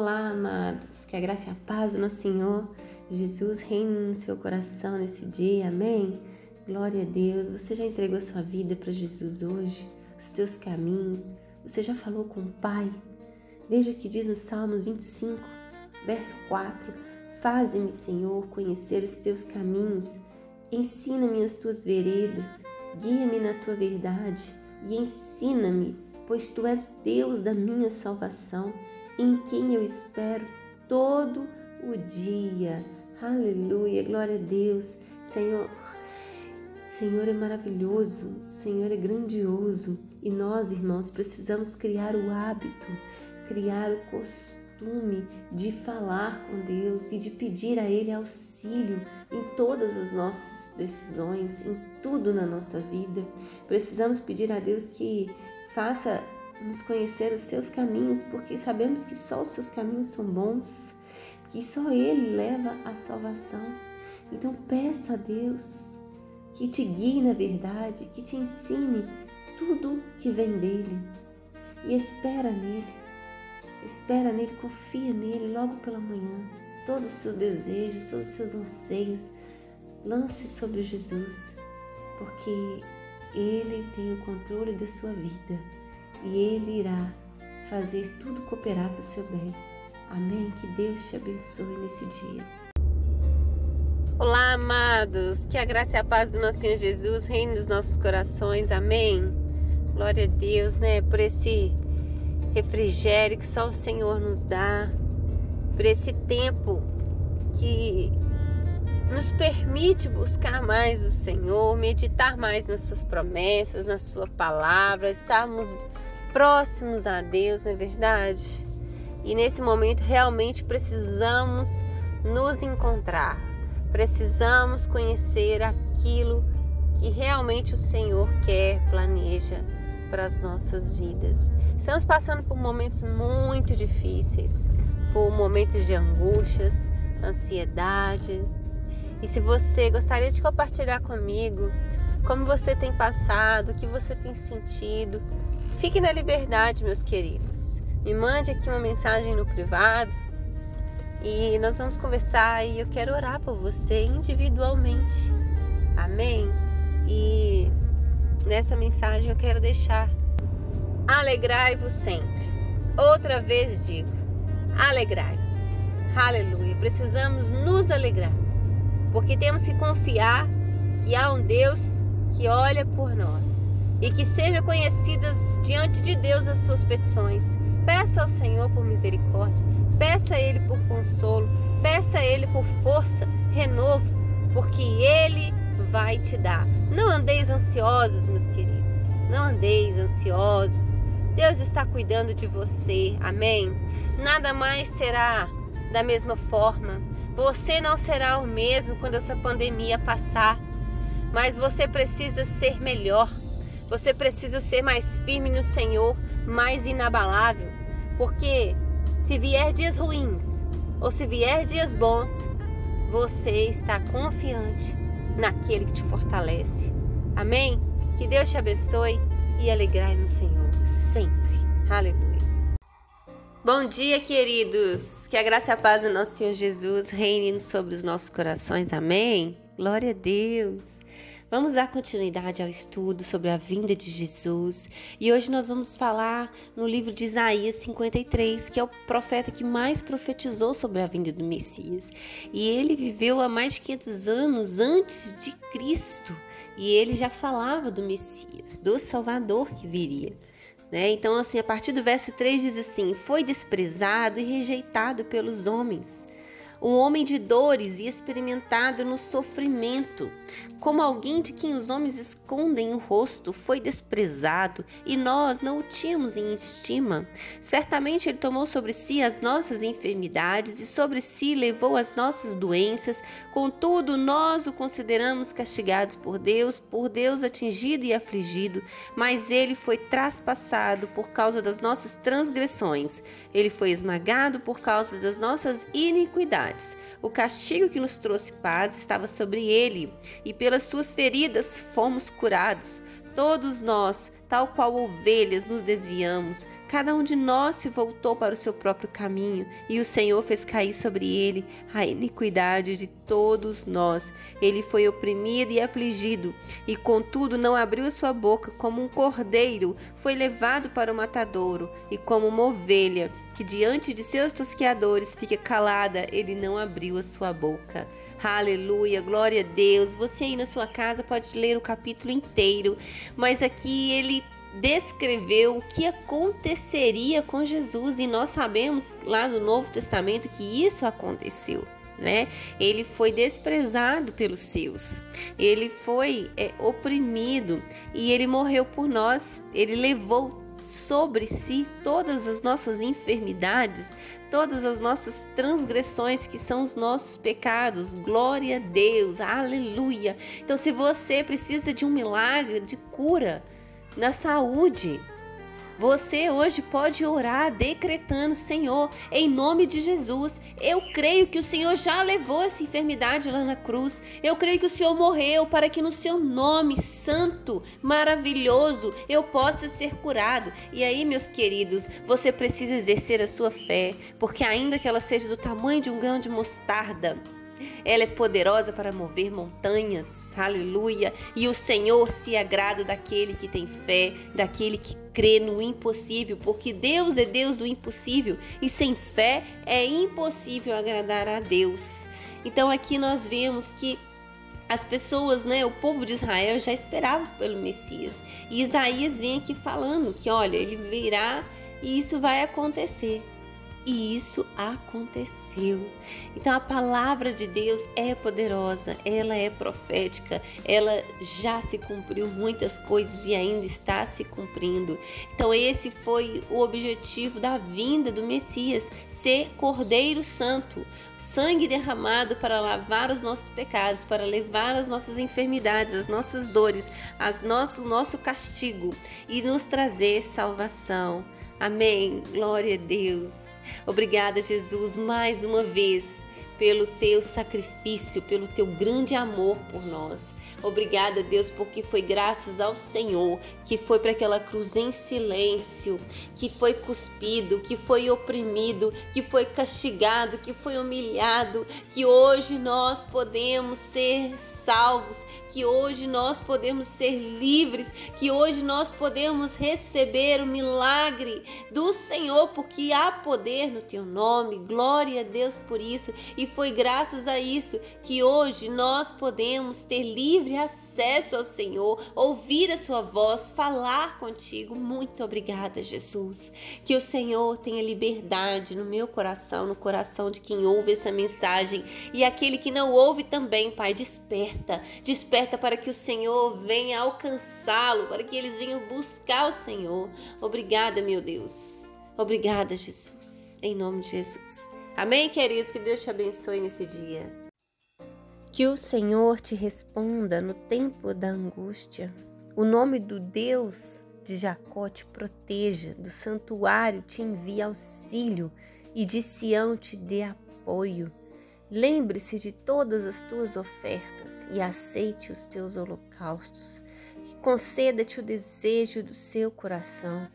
Olá, amados. Que a graça e a paz do nosso Senhor Jesus reine no seu coração nesse dia. Amém. Glória a Deus. Você já entregou a sua vida para Jesus hoje? Os teus caminhos? Você já falou com o Pai? Veja o que diz no Salmos 25, verso 4. Faze-me, Senhor, conhecer os teus caminhos. Ensina-me as tuas veredas. Guia-me na tua verdade e ensina-me, pois tu és Deus da minha salvação em quem eu espero todo o dia. Aleluia, glória a Deus. Senhor, Senhor é maravilhoso, Senhor é grandioso e nós, irmãos, precisamos criar o hábito, criar o costume de falar com Deus e de pedir a Ele auxílio em todas as nossas decisões, em tudo na nossa vida. Precisamos pedir a Deus que faça nos conhecer os seus caminhos, porque sabemos que só os seus caminhos são bons, que só Ele leva à salvação. Então peça a Deus que te guie na verdade, que te ensine tudo que vem dele e espera nele. Espera nele, confia nele logo pela manhã. Todos os seus desejos, todos os seus anseios, lance sobre Jesus, porque ele tem o controle da sua vida e Ele irá fazer tudo cooperar para o seu bem. Amém? Que Deus te abençoe nesse dia. Olá, amados! Que a graça e a paz do nosso Senhor Jesus reine nos nossos corações. Amém? Glória a Deus, né? Por esse refrigério que só o Senhor nos dá, por esse tempo que nos permite buscar mais o Senhor, meditar mais nas suas promessas, na sua palavra, estarmos próximos a Deus, não é verdade? E nesse momento realmente precisamos nos encontrar, precisamos conhecer aquilo que realmente o Senhor quer, planeja para as nossas vidas. Estamos passando por momentos muito difíceis, por momentos de angústias, ansiedade. E se você gostaria de compartilhar comigo como você tem passado, o que você tem sentido, Fique na liberdade, meus queridos. Me mande aqui uma mensagem no privado e nós vamos conversar e eu quero orar por você individualmente. Amém? E nessa mensagem eu quero deixar: alegrai-vos sempre. Outra vez digo: alegrai-vos. Aleluia. Precisamos nos alegrar, porque temos que confiar que há um Deus que olha por nós e que sejam conhecidas diante de Deus as suas petições. Peça ao Senhor por misericórdia, peça a Ele por consolo, peça a Ele por força, renovo, porque Ele vai te dar. Não andeis ansiosos, meus queridos, não andeis ansiosos. Deus está cuidando de você, amém? Nada mais será da mesma forma. Você não será o mesmo quando essa pandemia passar, mas você precisa ser melhor. Você precisa ser mais firme no Senhor, mais inabalável, porque se vier dias ruins ou se vier dias bons, você está confiante naquele que te fortalece. Amém? Que Deus te abençoe e alegrai no Senhor sempre. Aleluia. Bom dia, queridos. Que a graça e a paz do nosso Senhor Jesus reine sobre os nossos corações. Amém? Glória a Deus. Vamos dar continuidade ao estudo sobre a vinda de Jesus e hoje nós vamos falar no livro de Isaías 53, que é o profeta que mais profetizou sobre a vinda do Messias. E ele viveu há mais de 500 anos antes de Cristo e ele já falava do Messias, do Salvador que viria. Né? Então, assim, a partir do verso 3 diz assim: Foi desprezado e rejeitado pelos homens um homem de dores e experimentado no sofrimento, como alguém de quem os homens escondem o rosto, foi desprezado e nós não o tínhamos em estima. Certamente ele tomou sobre si as nossas enfermidades e sobre si levou as nossas doenças, contudo nós o consideramos castigado por Deus, por Deus atingido e afligido, mas ele foi traspassado por causa das nossas transgressões, ele foi esmagado por causa das nossas iniquidades. O castigo que nos trouxe paz estava sobre ele, e pelas suas feridas fomos curados. Todos nós, tal qual ovelhas, nos desviamos, Cada um de nós se voltou para o seu próprio caminho, e o Senhor fez cair sobre ele a iniquidade de todos nós. Ele foi oprimido e afligido, e contudo não abriu a sua boca, como um cordeiro foi levado para o matadouro, e como uma ovelha que diante de seus tosqueadores fica calada, ele não abriu a sua boca. Aleluia, glória a Deus. Você aí na sua casa pode ler o capítulo inteiro, mas aqui ele descreveu o que aconteceria com Jesus e nós sabemos lá no Novo Testamento que isso aconteceu. Né? Ele foi desprezado pelos seus, ele foi é, oprimido e ele morreu por nós. Ele levou sobre si todas as nossas enfermidades, todas as nossas transgressões, que são os nossos pecados. Glória a Deus, aleluia. Então, se você precisa de um milagre, de cura na saúde, você hoje pode orar decretando, Senhor, em nome de Jesus, eu creio que o Senhor já levou essa enfermidade lá na cruz. Eu creio que o Senhor morreu para que no seu nome santo, maravilhoso, eu possa ser curado. E aí, meus queridos, você precisa exercer a sua fé, porque ainda que ela seja do tamanho de um grão de mostarda, ela é poderosa para mover montanhas. Aleluia. E o Senhor se agrada daquele que tem fé, daquele que crê no impossível, porque Deus é Deus do impossível e sem fé é impossível agradar a Deus. Então aqui nós vemos que as pessoas, né, o povo de Israel já esperava pelo Messias. E Isaías vem aqui falando que, olha, ele virá e isso vai acontecer. E isso aconteceu. Então a palavra de Deus é poderosa, ela é profética, ela já se cumpriu muitas coisas e ainda está se cumprindo. Então esse foi o objetivo da vinda do Messias, ser Cordeiro Santo, sangue derramado para lavar os nossos pecados, para levar as nossas enfermidades, as nossas dores, as nosso, o nosso castigo e nos trazer salvação. Amém. Glória a Deus. Obrigada, Jesus, mais uma vez pelo teu sacrifício, pelo teu grande amor por nós. Obrigada, Deus, porque foi graças ao Senhor que foi para aquela cruz em silêncio, que foi cuspido, que foi oprimido, que foi castigado, que foi humilhado, que hoje nós podemos ser salvos, que hoje nós podemos ser livres, que hoje nós podemos receber o milagre do Senhor, porque há poder no teu nome. Glória a Deus por isso. E foi graças a isso que hoje nós podemos ter livre acesso ao Senhor, ouvir a sua voz, falar contigo. Muito obrigada, Jesus. Que o Senhor tenha liberdade no meu coração, no coração de quem ouve essa mensagem e aquele que não ouve também, Pai. Desperta desperta para que o Senhor venha alcançá-lo, para que eles venham buscar o Senhor. Obrigada, meu Deus. Obrigada, Jesus. Em nome de Jesus. Amém, queridos? Que Deus te abençoe nesse dia. Que o Senhor te responda no tempo da angústia. O nome do Deus de Jacó te proteja, do santuário te envie auxílio e de Sião te dê apoio. Lembre-se de todas as tuas ofertas e aceite os teus holocaustos. Conceda-te o desejo do seu coração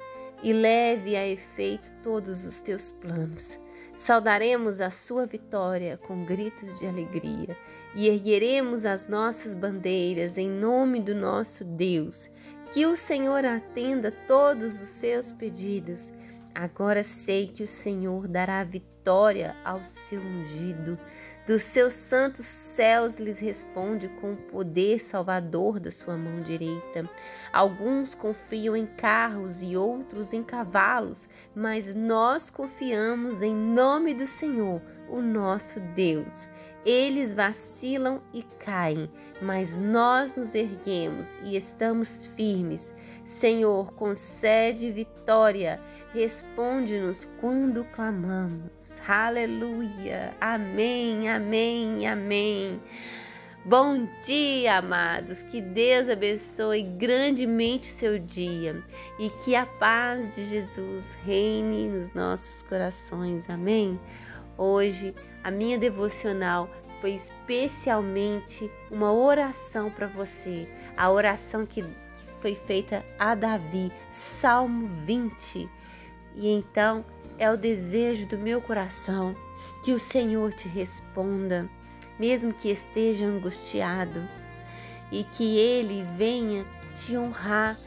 e leve a efeito todos os teus planos. Saudaremos a sua vitória com gritos de alegria e ergueremos as nossas bandeiras em nome do nosso Deus. Que o Senhor atenda todos os seus pedidos. Agora sei que o Senhor dará vitória ao seu ungido. Dos seus santos céus lhes responde com o poder salvador da sua mão direita. Alguns confiam em carros e outros em cavalos, mas nós confiamos em nome do Senhor, o nosso Deus. Eles vacilam e caem, mas nós nos erguemos e estamos firmes. Senhor, concede vitória, responde-nos quando clamamos. Aleluia. Amém, amém, amém. Bom dia, amados. Que Deus abençoe grandemente o seu dia e que a paz de Jesus reine nos nossos corações. Amém. Hoje, a minha devocional foi especialmente uma oração para você, a oração que, foi feita a Davi, Salmo 20. E então é o desejo do meu coração que o Senhor te responda, mesmo que esteja angustiado, e que Ele venha te honrar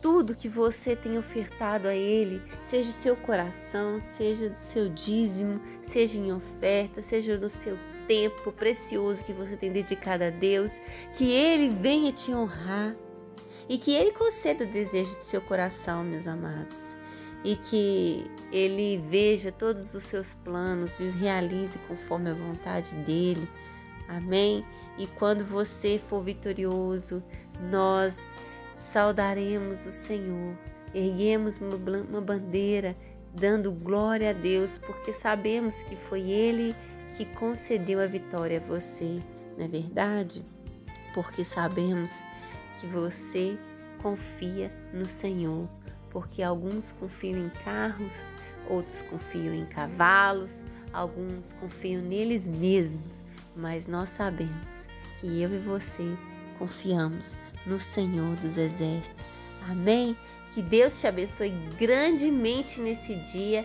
tudo que você tem ofertado a Ele, seja o seu coração, seja do seu dízimo, seja em oferta, seja no seu tempo precioso que você tem dedicado a Deus, que Ele venha te honrar e que Ele conceda o desejo do seu coração, meus amados, e que Ele veja todos os seus planos e os realize conforme a vontade dEle. Amém? E quando você for vitorioso, nós saudaremos o Senhor, erguemos uma bandeira dando glória a Deus, porque sabemos que foi Ele que concedeu a vitória a você, não é verdade? Porque sabemos que você confia no Senhor, porque alguns confiam em carros, outros confiam em cavalos, alguns confiam neles mesmos, mas nós sabemos que eu e você confiamos no Senhor dos Exércitos. Amém? Que Deus te abençoe grandemente nesse dia,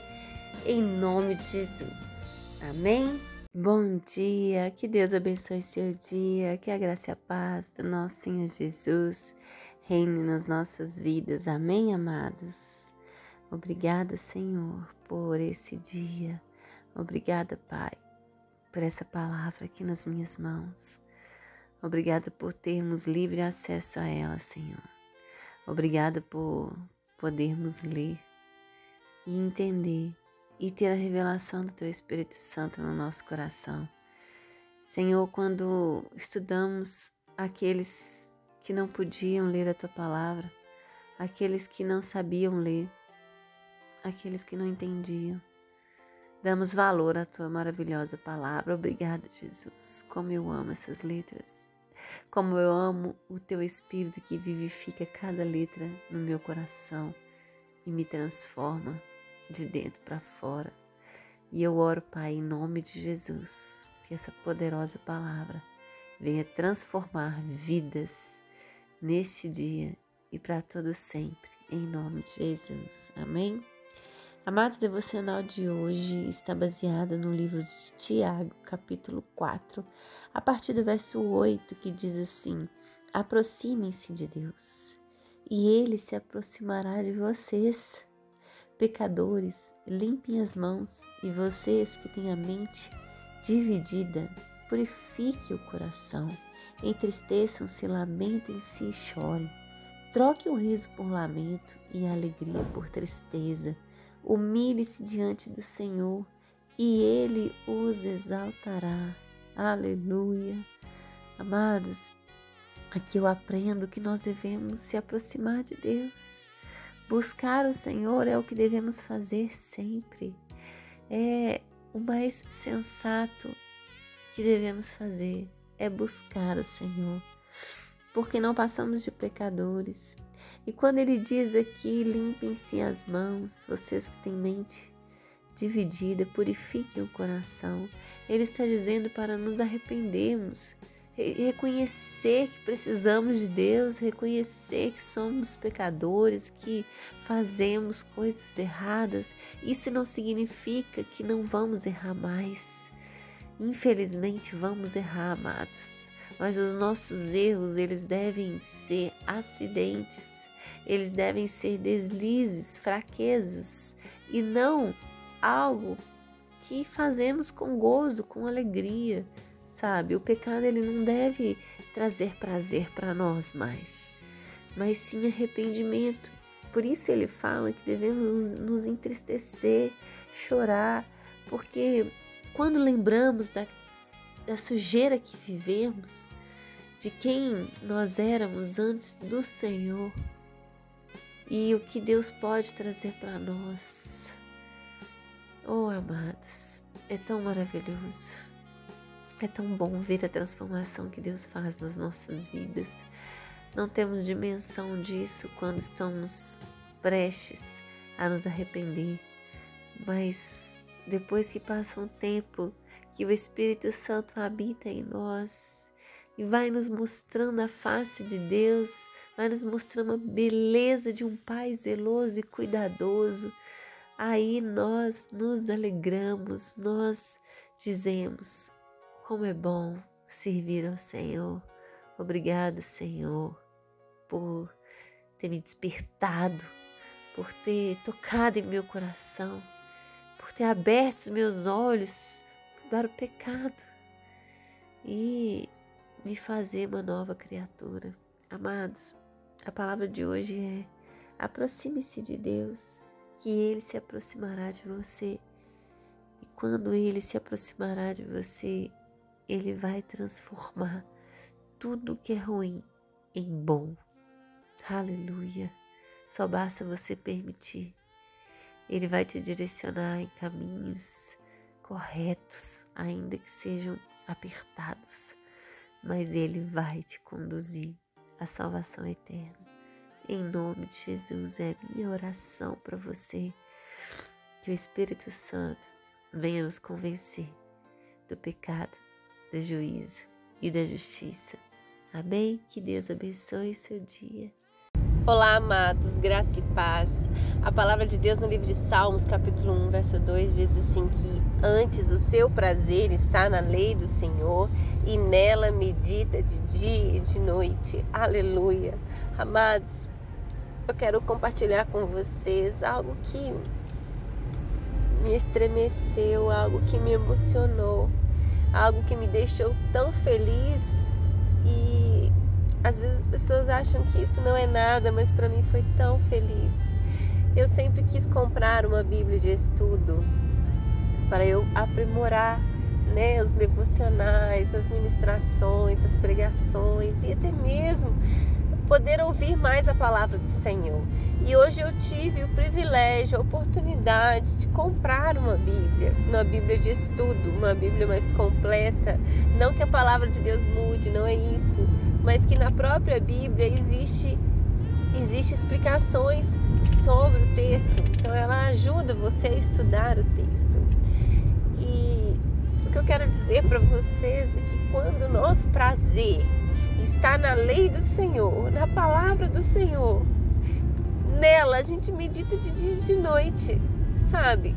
em nome de Jesus. Amém? Bom dia, que Deus abençoe seu dia, que a graça e a paz do nosso Senhor Jesus reine nas nossas vidas. Amém, amados? Obrigada, Senhor, por esse dia. Obrigada, Pai, por essa palavra aqui nas minhas mãos. Obrigada por termos livre acesso a ela, Senhor. Obrigada por podermos ler e entender e ter a revelação do Teu Espírito Santo no nosso coração. Senhor, quando estudamos aqueles que não podiam ler a Tua palavra, aqueles que não sabiam ler, aqueles que não entendiam, damos valor à Tua maravilhosa palavra. Obrigada, Jesus. Como eu amo essas letras. Como eu amo o teu espírito que vivifica cada letra no meu coração e me transforma de dentro para fora. E eu oro, Pai, em nome de Jesus, que essa poderosa palavra venha transformar vidas neste dia e para todo sempre, em nome de Jesus. Amém? Amados, devocional de hoje está baseado no livro de Tiago, capítulo 4, a partir do verso 8, que diz assim: Aproximem-se de Deus, e ele se aproximará de vocês. Pecadores, limpem as mãos, e vocês que têm a mente dividida, purifiquem o coração. Entristeçam-se, lamentem-se e chorem. Troque o riso por lamento e a alegria por tristeza Humilhe-se diante do Senhor e Ele os exaltará. Aleluia. Amados, aqui eu aprendo que nós devemos se aproximar de Deus. Buscar o Senhor é o que devemos fazer sempre. É o mais sensato que devemos fazer é buscar o Senhor, porque não passamos de pecadores, e quando ele diz aqui, limpem-se as mãos, vocês que têm mente dividida, purifiquem o coração. Ele está dizendo para nos arrependermos, reconhecer que precisamos de Deus, reconhecer que somos pecadores, que fazemos coisas erradas. Isso não significa que não vamos errar mais. Infelizmente, vamos errar, amados. Mas os nossos erros, eles devem ser acidentes eles devem ser deslizes, fraquezas e não algo que fazemos com gozo, com alegria, sabe? O pecado ele não deve trazer prazer para nós mais, mas sim arrependimento. Por isso ele fala que devemos nos entristecer, chorar, porque quando lembramos da, da sujeira que vivemos, de quem nós éramos antes do Senhor, e o que Deus pode trazer para nós. Oh, amados, é tão maravilhoso. É tão bom ver a transformação que Deus faz nas nossas vidas. Não temos dimensão disso quando estamos prestes a nos arrepender, mas depois que passa um tempo que o Espírito Santo habita em nós e vai nos mostrando a face de Deus, vai nos mostrar uma beleza de um pai zeloso e cuidadoso, aí nós nos alegramos, nós dizemos: como é bom servir ao Senhor. Obrigada, Senhor, por ter me despertado, por ter tocado em meu coração, por ter aberto os meus olhos para o pecado e me fazer uma nova criatura. Amados, a palavra de hoje é: aproxime-se de Deus, que Ele se aproximará de você. E quando Ele se aproximará de você, Ele vai transformar tudo que é ruim em bom. Aleluia. Só basta você permitir. Ele vai te direcionar em caminhos corretos, ainda que sejam apertados, mas Ele vai te conduzir à salvação eterna. Em nome de Jesus, é minha oração para você que o Espírito Santo venha nos convencer do pecado, do juízo e da justiça. Amém? Que Deus abençoe seu dia. Olá, amados, graça e paz. A palavra de Deus no livro de Salmos, capítulo 1, verso 2, diz assim que antes o seu prazer está na lei do Senhor e nela medita de dia e de noite. Aleluia. Amados, eu quero compartilhar com vocês algo que me estremeceu, algo que me emocionou, algo que me deixou tão feliz e às vezes as pessoas acham que isso não é nada, mas para mim foi tão feliz. Eu sempre quis comprar uma Bíblia de estudo para eu aprimorar né, os devocionais, as ministrações, as pregações e até mesmo poder ouvir mais a palavra do Senhor. E hoje eu tive o privilégio, a oportunidade de comprar uma Bíblia, uma Bíblia de estudo, uma Bíblia mais completa. Não que a palavra de Deus mude, não é isso, mas que na própria Bíblia existe existe explicações sobre o texto. Então ela ajuda você a estudar o texto. E o que eu quero dizer para vocês é que quando o nosso prazer está na lei do Senhor, na palavra do Senhor, nela a gente medita de dia e de noite, sabe?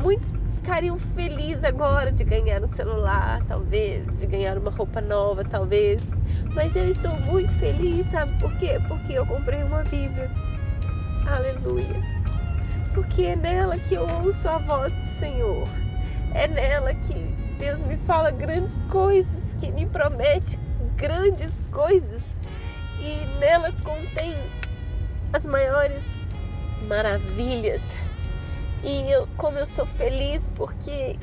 Muitos ficariam felizes agora de ganhar um celular, talvez, de ganhar uma roupa nova, talvez. Mas eu estou muito feliz, sabe por quê? Porque eu comprei uma Bíblia. Aleluia. Porque é nela que eu ouço a voz do Senhor. É nela que Deus me fala grandes coisas, que me promete grandes coisas. E nela contém as maiores maravilhas e eu, como eu sou feliz porque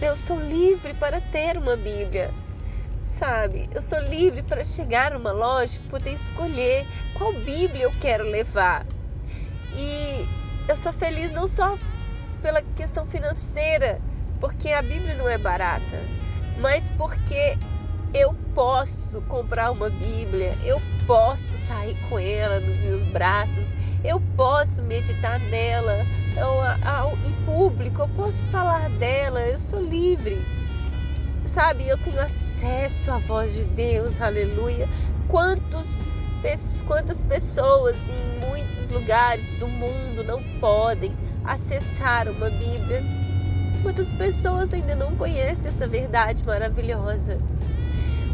eu sou livre para ter uma Bíblia, sabe? Eu sou livre para chegar numa loja e poder escolher qual Bíblia eu quero levar. E eu sou feliz não só pela questão financeira, porque a Bíblia não é barata, mas porque eu posso comprar uma Bíblia, eu posso sair com ela nos meus braços, eu posso meditar nela ao, ao, em público, eu posso falar dela, eu sou livre. Sabe, eu tenho acesso à voz de Deus, aleluia. Quantos, quantas pessoas em muitos lugares do mundo não podem acessar uma Bíblia? Quantas pessoas ainda não conhecem essa verdade maravilhosa?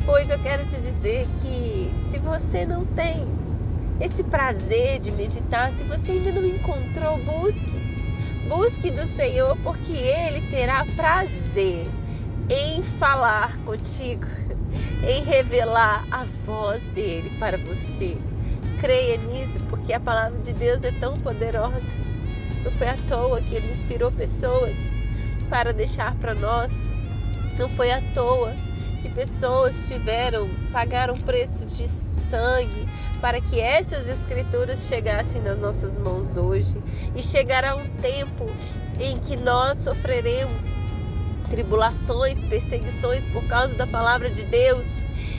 Pois eu quero te dizer que se você não tem esse prazer de meditar, se você ainda não encontrou, busque. Busque do Senhor, porque Ele terá prazer em falar contigo, em revelar a voz dele para você. Creia nisso, porque a palavra de Deus é tão poderosa. Não foi à toa que Ele inspirou pessoas para deixar para nós. Não foi à toa que pessoas tiveram, pagaram preço de sangue para que essas escrituras chegassem nas nossas mãos hoje. E chegará um tempo em que nós sofreremos tribulações, perseguições por causa da palavra de Deus.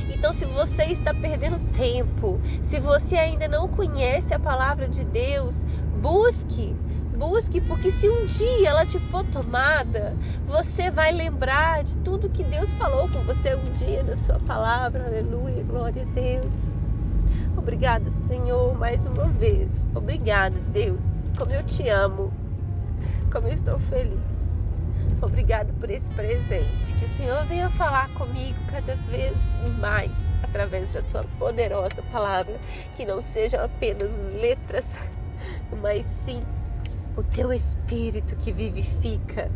Então, se você está perdendo tempo, se você ainda não conhece a palavra de Deus, busque Busque, porque se um dia ela te for tomada, você vai lembrar de tudo que Deus falou com você um dia na sua palavra. Aleluia, glória a Deus. Obrigada, Senhor, mais uma vez. Obrigada, Deus, como eu te amo. como eu estou feliz. Obrigado por esse presente. Que o Senhor venha falar comigo cada vez mais através da tua poderosa palavra. Que não sejam apenas letras, mas sim o teu espírito que vivifica,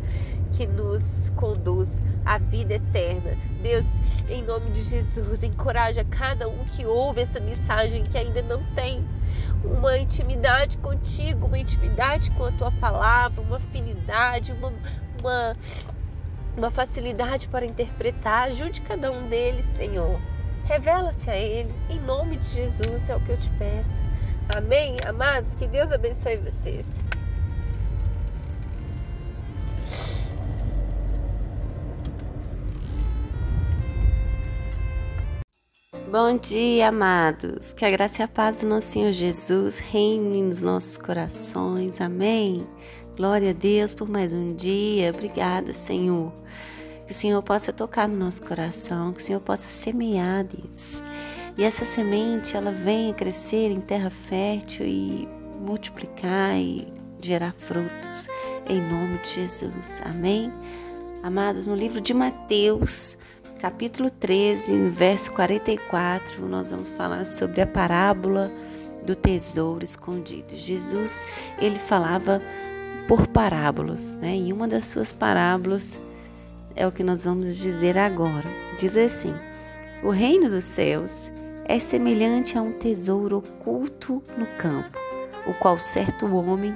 que nos conduz à vida eterna. Deus, em nome de Jesus, encoraja cada um que ouve essa mensagem que ainda não tem uma intimidade contigo, uma intimidade com a tua palavra, uma afinidade, uma, uma, uma facilidade para interpretar. Ajude cada um deles, Senhor. Revela-se a Ele, em nome de Jesus, é o que eu te peço. Amém, amados? Que Deus abençoe vocês. Bom dia, amados. Que a graça e a paz do nosso Senhor Jesus reine nos nossos corações. Amém. Glória a Deus por mais um dia. Obrigada, Senhor. Que o Senhor possa tocar no nosso coração, que o Senhor possa semear, Deus. E essa semente, ela venha crescer em terra fértil e multiplicar e gerar frutos. Em nome de Jesus. Amém. Amados, no livro de Mateus, capítulo 13, verso 44, nós vamos falar sobre a parábola do tesouro escondido. Jesus, ele falava por parábolas, né? E uma das suas parábolas é o que nós vamos dizer agora. Diz assim: O reino dos céus é semelhante a um tesouro oculto no campo, o qual certo homem,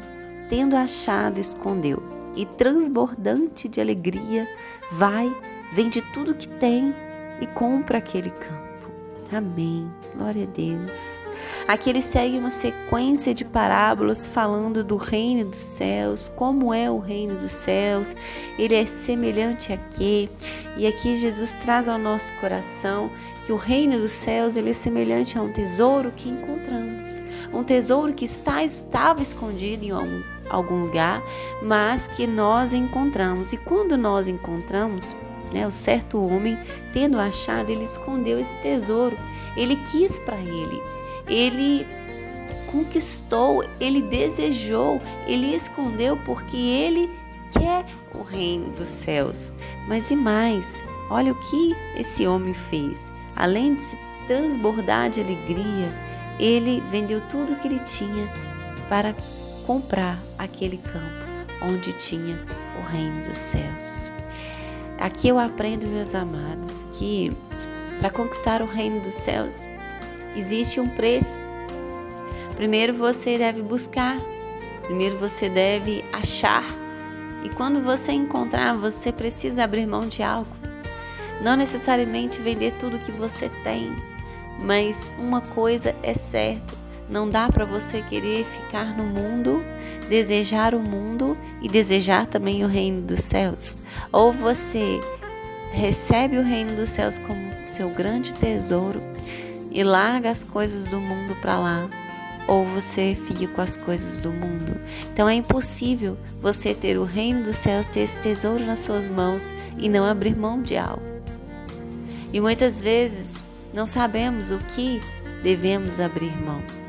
tendo achado, escondeu, e transbordante de alegria, vai vende tudo que tem e compra aquele campo. Amém. Glória a Deus. Aqui ele segue uma sequência de parábolas falando do reino dos céus, como é o reino dos céus, ele é semelhante a quê? E aqui Jesus traz ao nosso coração que o reino dos céus ele é semelhante a um tesouro que encontramos, um tesouro que está, estava escondido em algum, algum lugar, mas que nós encontramos. E quando nós encontramos, né? O certo homem, tendo achado, ele escondeu esse tesouro. Ele quis para ele. Ele conquistou, ele desejou, ele escondeu porque ele quer o reino dos céus. Mas e mais? Olha o que esse homem fez. Além de se transbordar de alegria, ele vendeu tudo que ele tinha para comprar aquele campo onde tinha o reino dos céus. Aqui eu aprendo, meus amados, que para conquistar o reino dos céus existe um preço. Primeiro você deve buscar, primeiro você deve achar. E quando você encontrar, você precisa abrir mão de algo. Não necessariamente vender tudo que você tem, mas uma coisa é certa: não dá para você querer ficar no mundo, desejar o mundo e desejar também o reino dos céus. Ou você recebe o reino dos céus como seu grande tesouro e larga as coisas do mundo para lá, ou você fica com as coisas do mundo. Então é impossível você ter o reino dos céus, ter esse tesouro nas suas mãos e não abrir mão de algo. E muitas vezes não sabemos o que devemos abrir mão.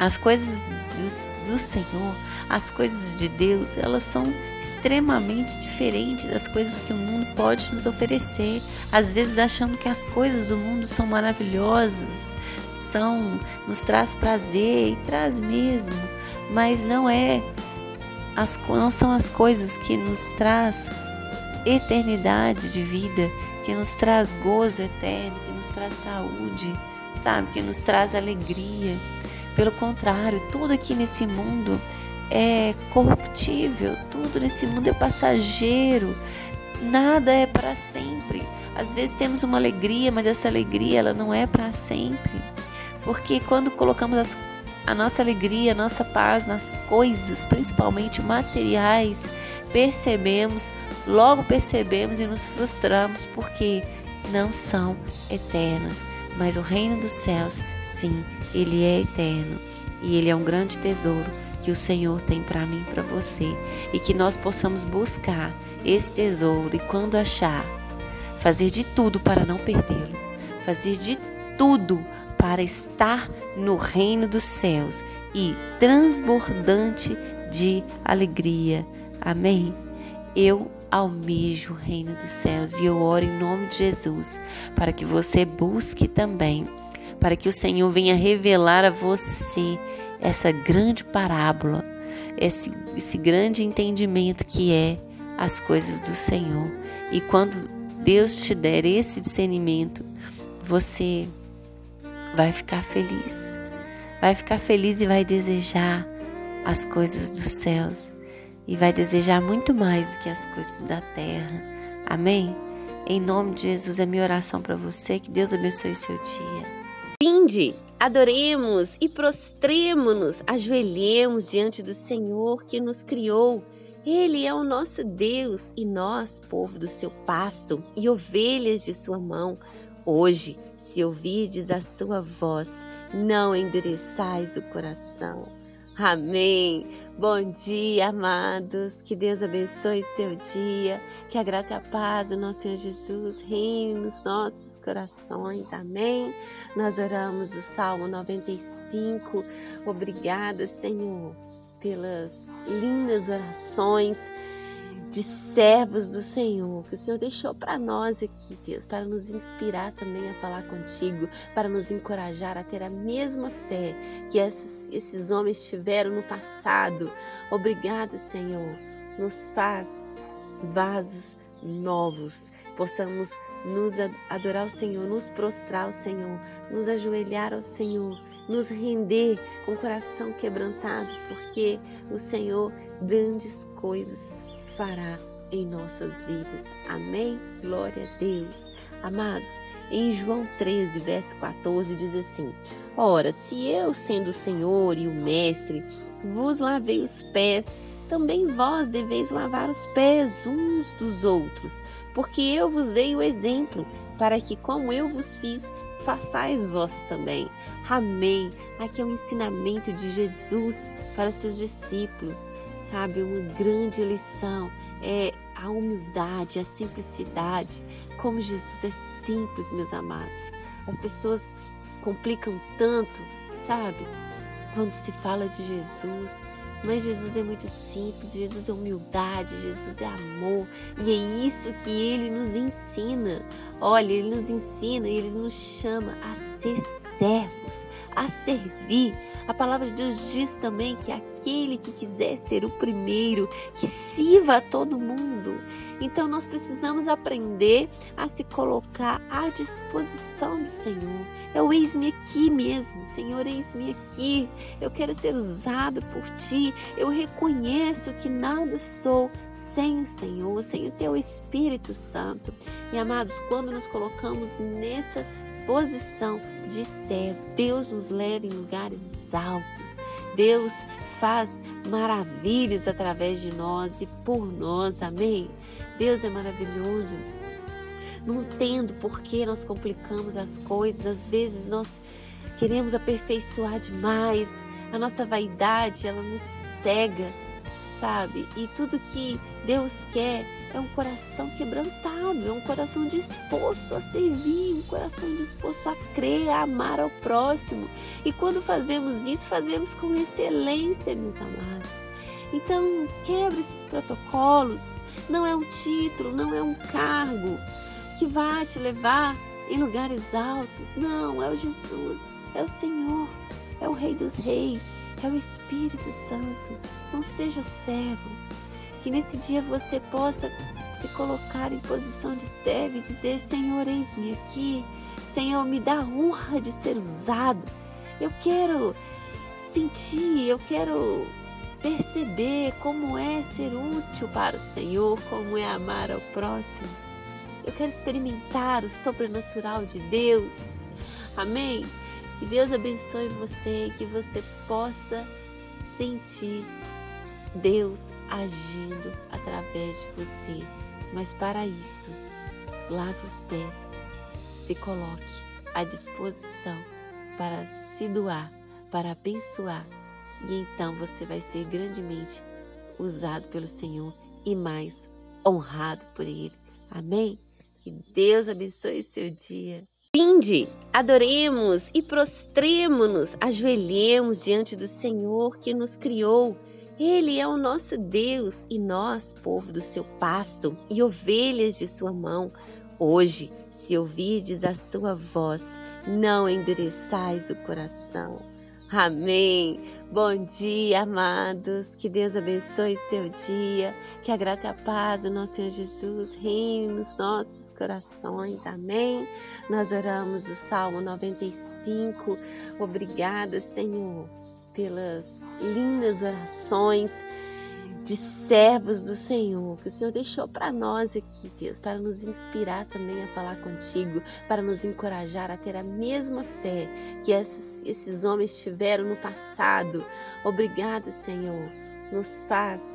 As coisas do, do, Senhor, as coisas de Deus, elas são extremamente diferentes das coisas que o mundo pode nos oferecer. Às vezes achando que as coisas do mundo são maravilhosas, são nos traz prazer e traz mesmo, mas não é as não são as coisas que nos traz eternidade de vida, que nos traz gozo eterno, que nos traz saúde, sabe, que nos traz alegria. Pelo contrário, tudo aqui nesse mundo é corruptível, tudo nesse mundo é passageiro, nada é para sempre. Às vezes temos uma alegria, mas essa alegria ela não é para sempre. Porque quando colocamos as, a nossa alegria, a nossa paz nas coisas, principalmente materiais, percebemos, logo percebemos e nos frustramos porque não são eternas. Mas o reino dos céus, sim, ele é eterno e ele é um grande tesouro que o Senhor tem para mim e para você. E que nós possamos buscar esse tesouro e quando achar, fazer de tudo para não perdê-lo, fazer de tudo para estar no reino dos céus e transbordante de alegria, Amém? Eu almejo o reino dos céus e eu oro em nome de Jesus para que você busque também, para que o Senhor venha revelar a você essa grande parábola, esse, esse grande entendimento que é as coisas do Senhor. E quando Deus te der esse discernimento, você vai ficar feliz. Vai ficar feliz e vai desejar as coisas dos céus e vai desejar muito mais do que as coisas da terra. Amém? Em nome de Jesus é minha oração para você. Que Deus abençoe seu dia. Vinde, adoremos e prostremo-nos, ajoelhemos diante do Senhor que nos criou. Ele é o nosso Deus e nós, povo do seu pasto e ovelhas de sua mão. Hoje, se ouvirdes a sua voz, não endureçais o coração. Amém. Bom dia, amados. Que Deus abençoe seu dia. Que a graça e a paz do nosso Senhor Jesus reine nos nossos corações. Amém. Nós oramos o Salmo 95. Obrigada, Senhor, pelas lindas orações de servos do Senhor, que o Senhor deixou para nós aqui, Deus, para nos inspirar também a falar contigo, para nos encorajar a ter a mesma fé que esses, esses homens tiveram no passado. Obrigada, Senhor. Nos faz vasos novos, possamos nos adorar ao Senhor, nos prostrar ao Senhor, nos ajoelhar ao Senhor, nos render com o coração quebrantado, porque o Senhor grandes coisas fará em nossas vidas. Amém? Glória a Deus. Amados, em João 13, verso 14, diz assim: Ora, se eu, sendo o Senhor e o Mestre, vos lavei os pés, também vós deveis lavar os pés uns dos outros, porque eu vos dei o exemplo, para que, como eu vos fiz, façais vós também. Amém. Aqui é um ensinamento de Jesus para seus discípulos sabe, uma grande lição é a humildade, a simplicidade. Como Jesus é simples, meus amados. As pessoas complicam tanto, sabe? Quando se fala de Jesus, mas Jesus é muito simples, Jesus é humildade, Jesus é amor, e é isso que ele nos ensina. Olha, ele nos ensina, ele nos chama a ser servos, a servir. A palavra de Deus diz também que aquele que quiser ser o primeiro, que sirva a todo mundo. Então nós precisamos aprender a se colocar à disposição do Senhor. Eu eis-me aqui mesmo, Senhor, eis-me aqui. Eu quero ser usado por ti. Eu reconheço que nada sou sem o Senhor, sem o teu Espírito Santo. E amados, quando nos colocamos nessa posição de servo. Deus nos leva em lugares altos. Deus faz maravilhas através de nós e por nós. Amém? Deus é maravilhoso. Não entendo por que nós complicamos as coisas. Às vezes nós queremos aperfeiçoar demais. A nossa vaidade, ela nos cega, sabe? E tudo que Deus quer é um coração quebrantado, é um coração disposto a servir, um coração disposto a crer, a amar ao próximo. E quando fazemos isso, fazemos com excelência, meus amados. Então, quebre esses protocolos. Não é um título, não é um cargo que vai te levar em lugares altos. Não, é o Jesus, é o Senhor, é o Rei dos Reis, é o Espírito Santo. Não seja servo, que nesse dia você possa se colocar em posição de servo e dizer: Senhor, eis-me aqui. Senhor, me dá honra de ser usado. Eu quero sentir, eu quero perceber como é ser útil para o Senhor, como é amar ao próximo. Eu quero experimentar o sobrenatural de Deus. Amém? Que Deus abençoe você e que você possa sentir Deus agindo através de você. Mas para isso, lave os pés, se coloque à disposição para se doar, para abençoar, e então você vai ser grandemente usado pelo Senhor e mais honrado por Ele. Amém? Que Deus abençoe seu dia. Vinde, adoremos e prostremo-nos, ajoelhemos diante do Senhor que nos criou Ele é o nosso Deus e nós, povo do seu pasto e ovelhas de sua mão. Hoje, se ouvirdes a sua voz, não endureçais o coração. Amém. Bom dia, amados. Que Deus abençoe seu dia. Que a graça e a paz do nosso Senhor Jesus reine nos nossos corações. Amém. Nós oramos o Salmo 95. Obrigada, Senhor, pelas lindas orações de servos do Senhor, que o Senhor deixou para nós aqui, Deus, para nos inspirar também a falar contigo, para nos encorajar a ter a mesma fé que esses, esses homens tiveram no passado. Obrigada, Senhor. Nos faz